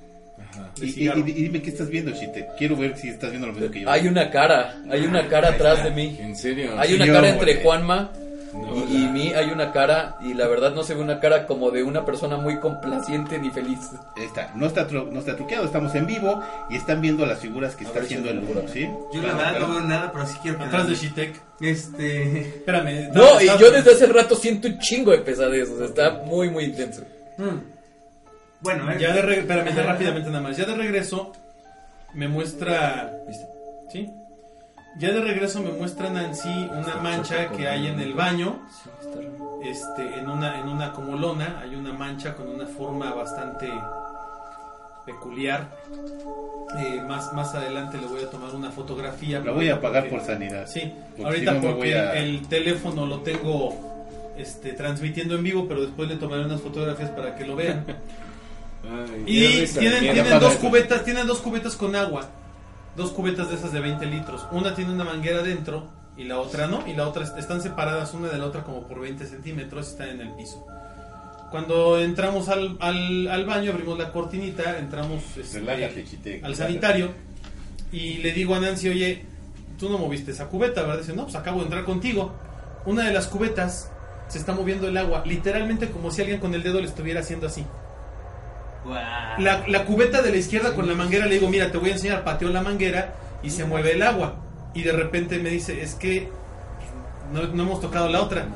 Ajá. Y, y- y- y dime qué estás viendo, Chite. Quiero ver si estás viendo lo mismo que yo. Hay una cara, hay una cara atrás de mí. ¿En serio? Hay una yo, cara entre. Juanma No, y, y mí, hay una cara, y la verdad no se ve una cara como de una persona muy complaciente ni feliz. Está. No está, tru- no está truqueado, estamos en vivo y están viendo las figuras que está ver si haciendo el figura. ¿sí? Yo la verdad no veo nada, pero sí quiero Atrás de. Shitek. Este. Espérame. No, y estás- yo desde hace rato siento un chingo de pesadez, o sea, está muy, muy intenso. mm. Bueno, eh. Ya de re- espérame, ya rápidamente nada más. Ya de regreso me muestra. ¿Sí? Ya de regreso me muestra Nancy una mancha que hay en el baño. Este, en una, en una como lona, hay una mancha con una forma bastante peculiar. Eh, más, más adelante le voy a tomar una fotografía. La voy a apagar Porque- por sanidad. Sí, Porque ahorita si no me porque voy a- el teléfono lo tengo este, transmitiendo en vivo, pero después le tomaré unas fotografías para que lo vean. Ay, Y tienen, dos cubetas, tienen dos cubetas con agua. Dos cubetas de esas de 20 litros. Una tiene una manguera dentro y la otra no. Y la otra est- están separadas una de la otra como por 20 centímetros y están en el piso. Cuando entramos al, al, al baño, abrimos la cortinita, entramos este, Relájate, Chite. al sanitario y le digo a Nancy, oye, tú no moviste esa cubeta, ¿verdad? Dice, no, pues acabo de entrar contigo. Una de las cubetas se está moviendo el agua, literalmente como si alguien con el dedo le estuviera haciendo así. La, la cubeta de la izquierda con la manguera le digo, mira, te voy a enseñar, pateo la manguera y se mueve el agua. Y de repente me dice, es que no, no hemos tocado la otra.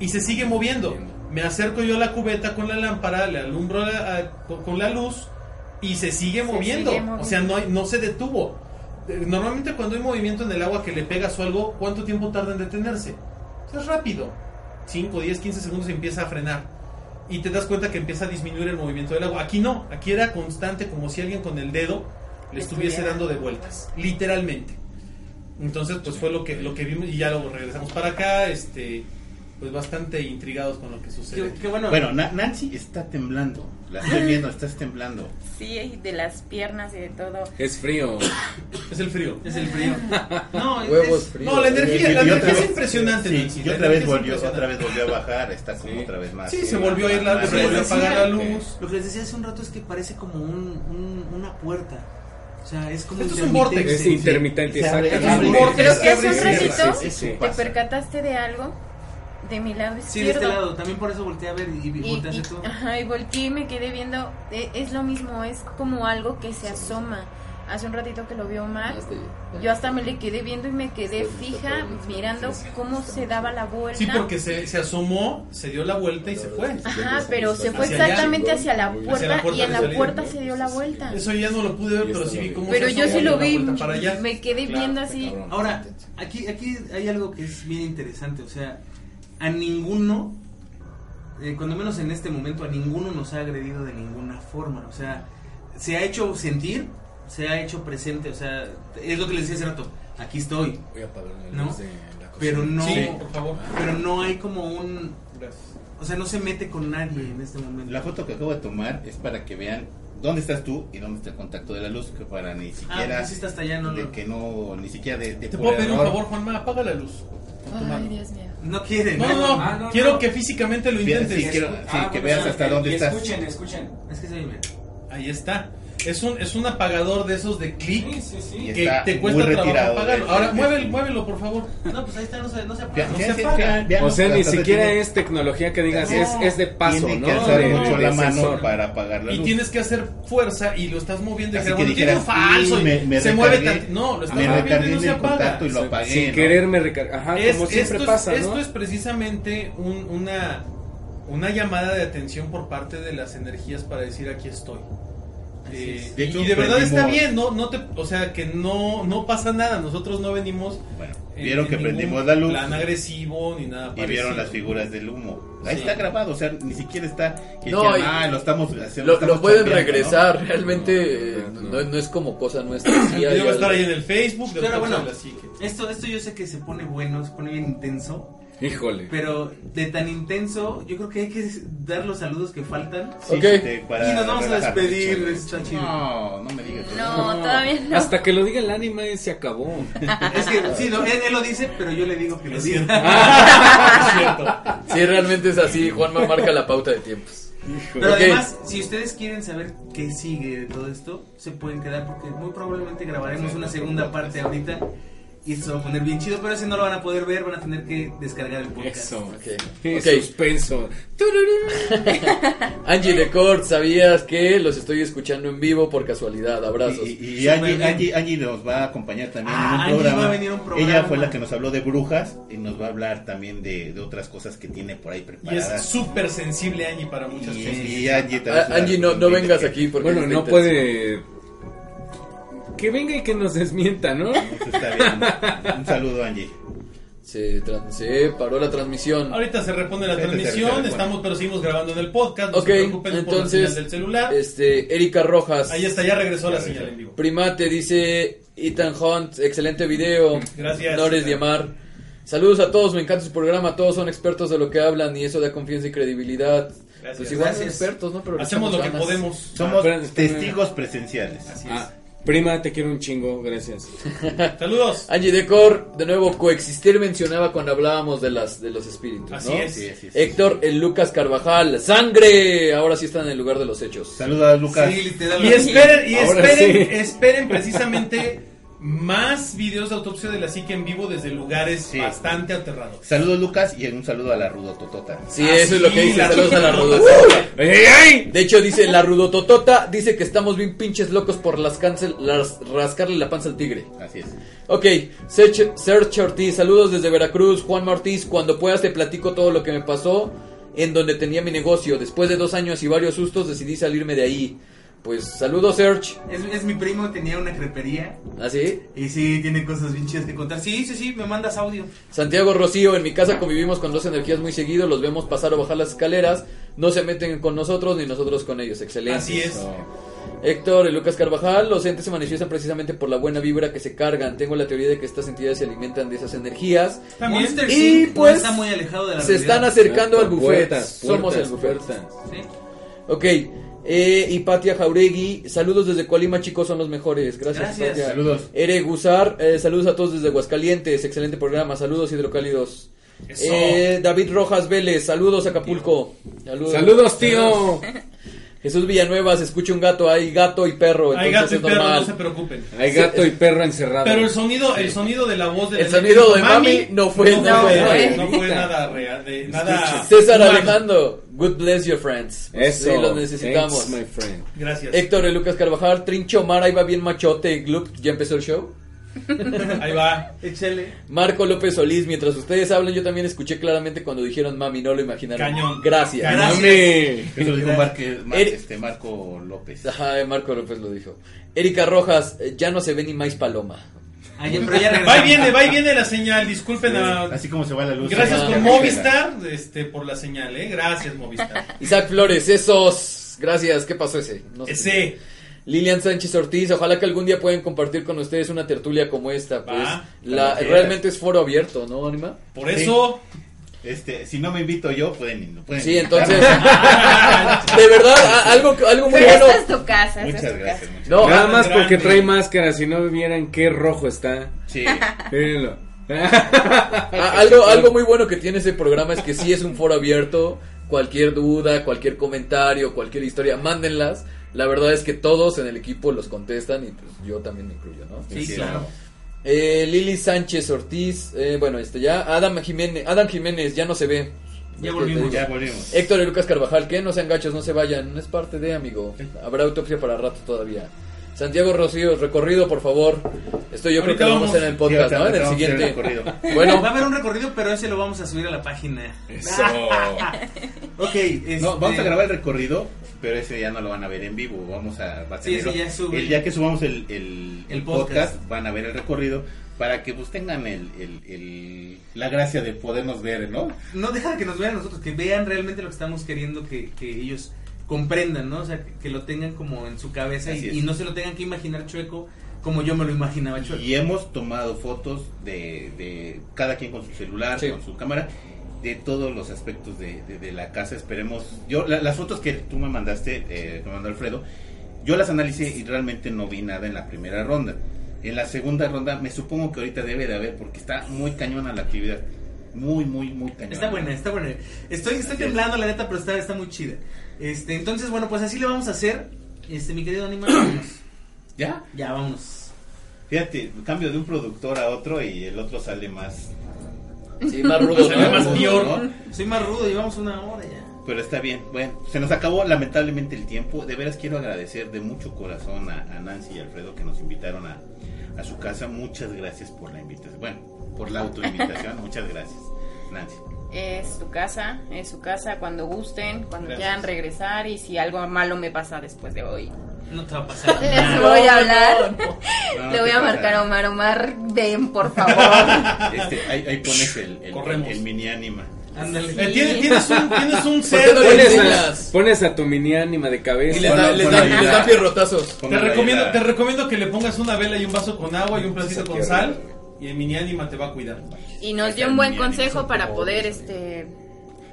Y se sigue moviendo. Me acerco yo a la cubeta con la lámpara, le alumbro la- a- con, con la luz y se sigue Se moviendo. sigue moviendo. O sea, no, hay- no se detuvo. Eh, Normalmente cuando hay movimiento en el agua que le pegas o algo, ¿cuánto tiempo tarda en detenerse? O sea, es rápido. 5, 10, 15 segundos y empieza a frenar y te das cuenta que empieza a disminuir el movimiento del agua. Aquí no, aquí era constante como si alguien con el dedo le estuviese estuviera dando de vueltas, literalmente. Entonces, pues fue lo que lo que vimos y ya luego regresamos para acá, este pues bastante intrigados con lo que sucede. Qué, qué bueno. Bueno, Na- Nancy está temblando. La estoy viendo, estás temblando. Sí, de las piernas y de todo. Es frío. Es el frío. Es el frío. No, es- Huevos es- fríos. No, la energía, la energía es impresionante, Sí, Nancy, y otra vez volvió, otra vez volvió a bajar, está como Sí. otra vez más. Sí, se volvió a ir la- se volvió a apagar la luz. Lo que les decía hace un rato es que parece como un, un- una puerta. O sea, es como Esto es un vórtex. Es intermitente, vórtex. Pero que hace un Sí, sí, sí, ratito sí, sí, te pasa. percataste de algo de mi lado Sí, de izquierdo. este lado. También por eso volteé a ver y, y Y, tú. ajá, y volteé y me quedé viendo. eh, Es lo mismo, es como algo que se asoma. Hace un ratito que lo vio Omar. Yo hasta me le quedé viendo y me quedé fija mirando cómo se daba la vuelta. Sí, porque se, se asomó, se dio la vuelta y se fue. Ajá, pero se fue exactamente hacia la puerta, y en la puerta se dio la vuelta. Eso ya no lo pude ver, pero sí vi cómo Pero se yo asomó sí lo vi, me quedé viendo así. Ahora, aquí, aquí hay algo que es bien interesante. O sea, a ninguno, eh, cuando menos en este momento, a ninguno nos ha agredido de ninguna forma. O sea, se ha hecho sentir, se ha hecho presente. O sea, es lo que les decía hace rato. Aquí estoy. Voy a apagar la ¿No? de la. Pero no, Sí, por favor. pero no hay como un, Gracias. o sea, no se mete con nadie en este momento. La foto que acabo de tomar es para que vean dónde estás tú y dónde está el contacto de la luz, que para ni Ah, siquiera pues sí está hasta allá, no, de no. que no ni siquiera de, de ¿Te puedo pedir un favor, Juanma? Apaga la luz. Ay, mano. Dios mío. No quieren. No, no, no. Ah, no, Quiero no. que físicamente lo intentes. sí, quiero- Ah, que veas sí, hasta dónde y estás. Escuchen, escuchen. Es que se oye. Ahí está. Es un, es un apagador de esos de clic Sí, sí, sí. Y que te cuesta trabajo apagarlo. de- Ahora, de- muévelo, muévelo, por favor. No, pues ahí está, no se, no se apaga. Vean, No se apaga. O sea, ni siquiera tiene- es tecnología que digas, No. es, es de paso, tiene ¿no? que alzar De- mucho de la mano sensor. para apagar la Y tienes que hacer fuerza y lo estás moviendo y Así dijeras, que dijeras, falso. "Sí, y me- me se mueve recargué, tanto. No, lo estás moviendo y no se el apaga. contacto y lo apagué. Sin ¿no? querer me recarga. Ajá, Es- como siempre esto, pasa, es, ¿no? esto es precisamente un- una una llamada de atención por parte de las energías para decir aquí estoy. Eh, De hecho, y de verdad está bien, no, no te, o sea que no, no pasa nada, nosotros no venimos Bueno, en- vieron en que ningún prendimos la luz plan agresivo ni nada y vieron parecido. las figuras del humo. Ahí Sí. está grabado, o sea, ni siquiera está que No, ah, lo estamos haciendo. Lo, estamos lo pueden chambeando", ¿no? regresar, realmente eh, No, no, no. no es como cosa nuestra. El Sí va a estar ahí en el Facebook Pero bueno. Esto, esto yo sé que se pone bueno, se pone bien intenso. Híjole. Pero de tan intenso, yo creo que hay que dar los saludos que faltan. Sí, Ok. te- para Y nos vamos a despedir, está chido. No, no me digas. eso. No, todavía no. Hasta que lo diga el anime se acabó. Es que sí, no, él, él lo dice, pero yo le digo que lo diga. cierto. Sí, realmente es así. Juanma marca la pauta de tiempos. Pero además, si ustedes quieren saber qué sigue de todo esto, se pueden quedar porque muy probablemente grabaremos una segunda parte ahorita. Y se va a poner bien chido, pero ese no lo van a poder ver, van a tener que descargar el podcast. Eso. Ok. Qué suspenso. Angie Decort, ¿sabías que los estoy escuchando en vivo por casualidad? Abrazos. Y, y- y Súper Angie. Angie, Angie nos va a acompañar también Ah, en un Angie programa. va a venir a un programa. Ella fue la que nos habló de brujas y nos va a hablar también de, de otras cosas que tiene por ahí Y es preparadas. súper sensible Angie para muchas Y, cosas. y Angie, también Ah, Angie, no, no vengas que- aquí porque Bueno, no puede. Que venga y que nos desmienta, ¿no? Eso está bien. Un saludo, Angie. Se, paró la transmisión. Ahorita se repone la Ahorita transmisión, repone. estamos pero seguimos grabando en el podcast, no Ok, se preocupen por la entonces, señal del celular. este, Erika Rojas. Ahí está, ya regresó la señal en vivo. Primate dice Ethan Hunt, excelente video. Gracias. Nores Diamar. Saludos a todos, me encanta su programa, todos son expertos de lo que hablan y eso da confianza y credibilidad. Gracias. Pues igual son Gracias. expertos, ¿no? Pero Hacemos lo que podemos. Somos espérate. testigos presenciales. Así es. Ah, prima, te quiero un chingo, gracias. Saludos. Angie Decor, de nuevo, coexistir mencionaba cuando hablábamos de las de los espíritus, Así ¿no? es. Sí, sí, sí. Héctor, el Lucas Carvajal, ¡sangre! Ahora sí están en el lugar de los hechos. Saludos, Lucas. Sí, Y esperen, y esperen, sí. esperen precisamente más videos de autopsia de la psique en vivo desde lugares Sí. bastante aterrados. Saludos, Lucas, y un saludo a la Rudototota. Sí, Ah, eso es lo que sí, dice, la- saludos a la Rudo. ¡Ey, ey! De hecho, dice la Rudototota, dice que estamos bien pinches locos por las cancel, las, rascarle la panza al tigre. Así es. Ok, Sergio Sergio Ortiz, saludos desde Veracruz. Juan Ortiz, cuando puedas te platico todo lo que me pasó en donde tenía mi negocio. Después de dos años y varios sustos decidí salirme de ahí. Pues saludos Serge. Es, es mi primo, tenía una crepería. ¿Así? Y sí, tiene cosas bien chidas que contar. Sí, sí, sí, me mandas audio. Santiago Rocío, en mi casa convivimos con dos energías muy seguido, los vemos pasar o bajar las escaleras, no se meten con nosotros ni nosotros con ellos, excelente. Así es. Héctor y Lucas Carvajal, los entes se manifiestan precisamente por la buena vibra que se cargan. Tengo la teoría de que estas entidades se alimentan de esas energías. También. Monster Y, pues, está muy alejado de la Se están acercando al buffet. Puertas, Somos el buffet. puertas. Sí. Ok. Eh, y Patia Jauregui, saludos desde Colima, chicos, son los mejores. Gracias, Gracias. Patia. Saludos. Ere Guzar, eh, saludos a todos desde Aguascalientes, excelente programa, saludos hidrocálidos. Eh, David Rojas Vélez, saludos Acapulco. Saludos. Saludos, tío. Jesús Villanueva, se escucha un gato, hay gato y perro, Hay entonces gato y es perro, normal. no se preocupen. Hay gato y perro encerrado. Pero el sonido, el sonido de la voz de El sonido de mami no fue no, nada fue, real. no fue nada real, de, nada. César humano. Alejandro, good bless your friends. Eso. Sí, los necesitamos. Thanks, my friend. Gracias. Héctor y Lucas Carvajal, Trincho Mar, ahí va bien machote, Glup, ya empezó el show. Ahí va. Échale. Marco López Solís, mientras ustedes hablan, yo también escuché claramente cuando dijeron mami, no lo imaginaron. Cañón. Gracias. Cañón. Gracias. Mami. Eso lo dijo Marque- Mar- Eri- este, Marco López. Ajá, Marco López lo dijo. Erika Rojas, eh, ya no se ve ni más paloma. Pero ya. Va y viene, va y viene la señal. Disculpen a. Así como se va la luz. Gracias Ah, ya. Movistar este, por la señal, ¿eh? Gracias, Movistar. Isaac Flores, esos. Gracias, ¿qué pasó ese? No sé. Ese. Lilian Sánchez Ortiz, ojalá que algún día puedan compartir con ustedes una tertulia como esta. Pues Va, la, realmente es foro abierto, ¿no, Anima? Por eso. Este, si no me invito yo, pueden, pueden Sí, entonces. de verdad, algo, algo muy Pero bueno. esta es tu casa, Muchas es tu gracias. casa. muchas No, Nada ah, más porque trae máscara, si no vieran qué rojo está. Sí. Mírenlo. a- algo, algo muy bueno que tiene ese programa es que sí es un foro abierto. Cualquier duda, cualquier comentario, cualquier historia, mándenlas. La verdad es que todos en el equipo los contestan y pues yo también me incluyo, ¿no? Sí, Sí, claro. Eh, Lili Sánchez Ortiz, eh, bueno, este ya. Adam Jiménez, Adam Jiménez, ya no se ve. Ya volvimos. Ya volvimos. Héctor y Lucas Carvajal, que no sean gachos, no se vayan, no es parte de, amigo. Habrá autopsia para rato todavía. Santiago Rocío, recorrido, por favor. Esto yo creo que lo vamos a hacer en el podcast, Sí, ¿no? En el siguiente. recorrido. Bueno, Va a haber un recorrido, pero ese lo vamos a subir a la página. Eso. Ok, este... No, vamos a grabar el recorrido, pero ese ya no lo van a ver en vivo. Vamos a, va a Sí, ese tenerlo- ya sube. el día que subamos el, el, El podcast. podcast, van a ver el recorrido para que pues tengan el, el, el- la gracia de podernos ver, ¿no? No deja de que nos vean nosotros, que vean realmente lo que estamos queriendo que, que ellos comprendan, ¿no? O sea, que, que lo tengan como en su cabeza y, no se lo tengan que imaginar chueco como yo me lo imaginaba chueco. Y hemos tomado fotos de, de cada quien con su celular, Sí. con su cámara, de todos los aspectos de, de- de la casa. Esperemos. Yo, la- las fotos que tú me mandaste, eh, que me mandó Alfredo, yo las analicé y realmente no vi nada en la primera ronda. En la segunda ronda, me supongo que ahorita debe de haber, porque está muy cañona la actividad. Muy, muy, muy cañona. Está buena, está buena. Estoy, estoy temblando, la neta, pero está, está muy chida. Este, entonces, bueno, pues así le vamos a hacer. Este, mi querido Anima, vámonos. ¿Ya? Ya, vámonos. Fíjate, cambio de un productor a otro y el otro sale más. sí, más rudo, Sale más peor. ¿no? Soy más rudo, llevamos una hora ya. Pero está bien. Bueno, se nos acabó lamentablemente el tiempo. De veras quiero agradecer de mucho corazón a, a Nancy y Alfredo que nos invitaron a, a su casa. Muchas gracias por la invitación. Bueno, por la autoinvitación. Muchas gracias, Nancy. Es tu casa, es su casa cuando gusten, cuando Gracias. quieran regresar y si algo malo me pasa después de hoy. No te va a pasar. Les nada. voy a hablar. No, Le voy ¿qué a marcar a Omar. Omar, ven, por favor. Este, ahí, ahí pones el, el, Corremos. el mini anima. Ándale. Eh, tienes, tienes un, tienes un ¿Por qué ser no le Pones a, pones a tu mini ánima de cabeza. Y les, Ponlo- da, les, da, les da pierrotazos. Te recomiendo, te recomiendo que le pongas una vela y un vaso con agua y un platito con sal. Y el mini ánima te va a cuidar. Y nos dio un buen consejo para poder este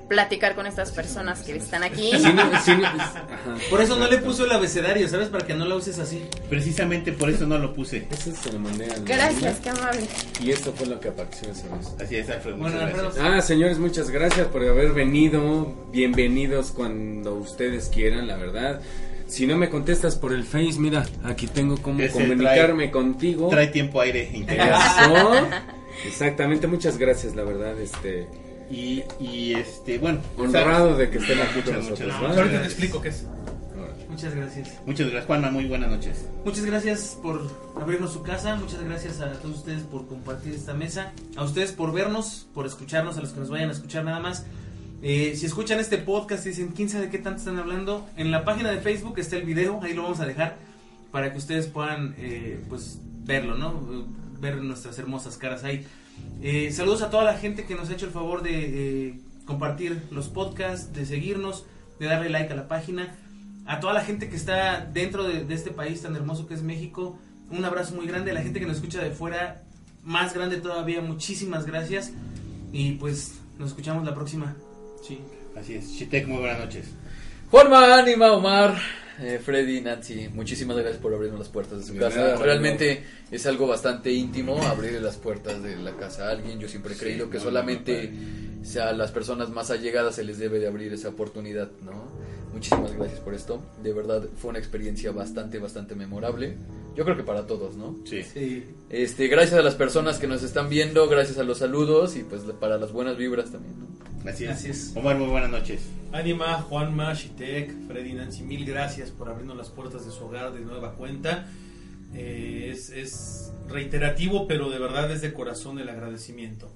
platicar con estas personas que están aquí. Sí, no- sí, no-. Por eso no le puso el abecedario, ¿sabes? Para que no la uses así. Precisamente por eso no lo puse. Eso se lo mandé a la Gracias, niña, qué amable. Y eso fue lo que apareció esa vez. Así es, Alfredo. Bueno, gracias. Ah, señores, muchas gracias por haber venido. Bienvenidos cuando ustedes quieran, la verdad. Si no me contestas por el Face, mira, aquí tengo cómo Ese comunicarme contigo. Trae tiempo aire interior. Exactamente, muchas gracias, la verdad, este Y, y este, bueno. honrado de que estén aquí Muchas, con muchas nosotros. gracias. ¿va? Ahorita te explico qué es. Muchas gracias. Muchas gracias, Juanma. Muy buenas noches. Muchas gracias por abrirnos su casa, muchas gracias a todos ustedes por compartir esta mesa, a ustedes por vernos, por escucharnos, a los que nos vayan a escuchar nada más. Eh, si escuchan este podcast y dicen, ¿quién sabe de qué tanto están hablando? En la página de Facebook está el video, ahí lo vamos a dejar para que ustedes puedan eh, pues verlo, ¿no? Ver nuestras hermosas caras ahí. Eh, saludos a toda la gente que nos ha hecho el favor de compartir los podcasts, de seguirnos, de darle like a la página. A toda la gente que está dentro de, de este país tan hermoso que es México, un abrazo muy grande. A la gente que nos escucha de fuera, más grande todavía, muchísimas gracias. Y pues nos escuchamos la próxima. Sí. Así es. Chitek, muy buenas noches. Juanma, Anima, Omar, eh, Freddy, Nancy, muchísimas gracias por abrirnos las puertas de su casa. Realmente es algo bastante íntimo abrirle las puertas de la casa a alguien. Yo siempre he Sí, creído que no, solamente no, sea, a las personas más allegadas se les debe de abrir esa oportunidad, ¿no? Muchísimas gracias por esto. De verdad fue una experiencia bastante, bastante memorable. Yo creo que para todos, ¿no? Sí. Sí. Este, gracias a las personas que nos están viendo, gracias a los saludos y pues para las buenas vibras también, ¿no? Así es. Así es. Omar, muy buenas noches. Anima, Juanma, Shitek, Freddy, Nancy, mil gracias por abrirnos las puertas de su hogar de nueva cuenta. Eh, es, es reiterativo, pero de verdad es de corazón el agradecimiento.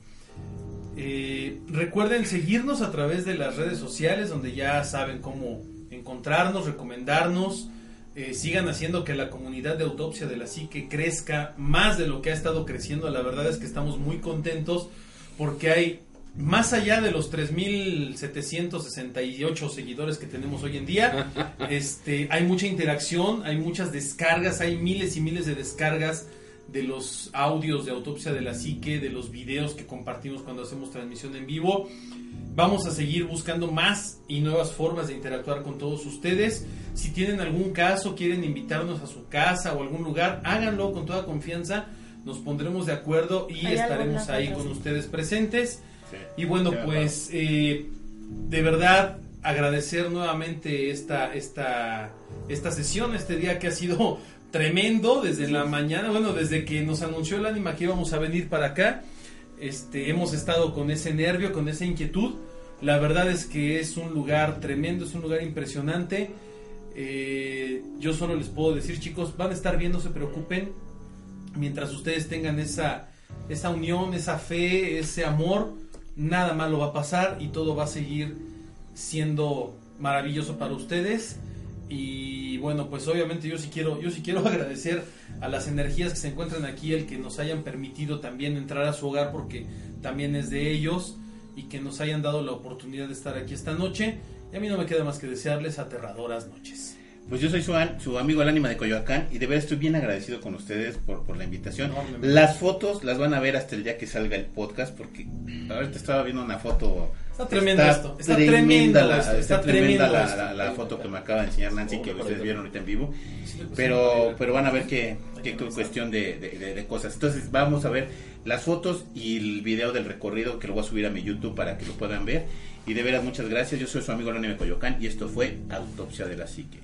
Eh, recuerden seguirnos a través de las redes sociales, donde ya saben cómo encontrarnos, recomendarnos. Eh, sigan haciendo que la comunidad de autopsia de la psique crezca más de lo que ha estado creciendo. La verdad es que estamos muy contentos porque hay más allá de los 3.768 seguidores que tenemos hoy en día, este, hay mucha interacción, hay muchas descargas, hay miles y miles de descargas de los audios de autopsia de la psique, de los videos que compartimos cuando hacemos transmisión en vivo. Vamos a seguir buscando más y nuevas formas de interactuar con todos ustedes. Si tienen algún caso, quieren invitarnos a su casa o algún lugar, háganlo con toda confianza. Nos pondremos de acuerdo y estaremos ahí con ustedes presentes. Sí. Y bueno, pues eh, de verdad agradecer nuevamente esta, esta, esta sesión, este día que ha sido tremendo desde la mañana, bueno, desde que nos anunció el ánima que íbamos a venir para acá, este, hemos estado con ese nervio, con esa inquietud. La verdad es que es un lugar tremendo, es un lugar impresionante. Eh, yo solo les puedo decir, chicos, van a estar bien, no se preocupen. Mientras ustedes tengan esa, esa unión, esa fe, ese amor, nada malo va a pasar y todo va a seguir siendo maravilloso para ustedes. Y bueno, pues obviamente yo sí quiero, yo sí quiero agradecer a las energías que se encuentran aquí, el que nos hayan permitido también entrar a su hogar porque también es de ellos y que nos hayan dado la oportunidad de estar aquí esta noche. Y a mí no me queda más que desearles aterradoras noches. Pues yo soy su, an- su amigo el ánima de Coyoacán y de verdad estoy bien agradecido con ustedes por, por la invitación. Las fotos las van a ver hasta el día que salga el podcast porque ahorita estaba viendo una foto. Está tremendo esto, está tremendo la, esto, está está tremenda la, esto. la- la foto que me acaba de enseñar Nancy que ustedes vieron ahorita en vivo. Pero, pero van a ver que, que es cuestión de, de- de- de cosas. Entonces vamos a ver las fotos y el video del recorrido que lo voy a subir a mi YouTube para que lo puedan ver. Y de veras muchas gracias. Yo soy su amigo de Coyoacán y esto fue Autopsia de la Psique.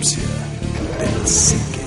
Autopsia de la psique.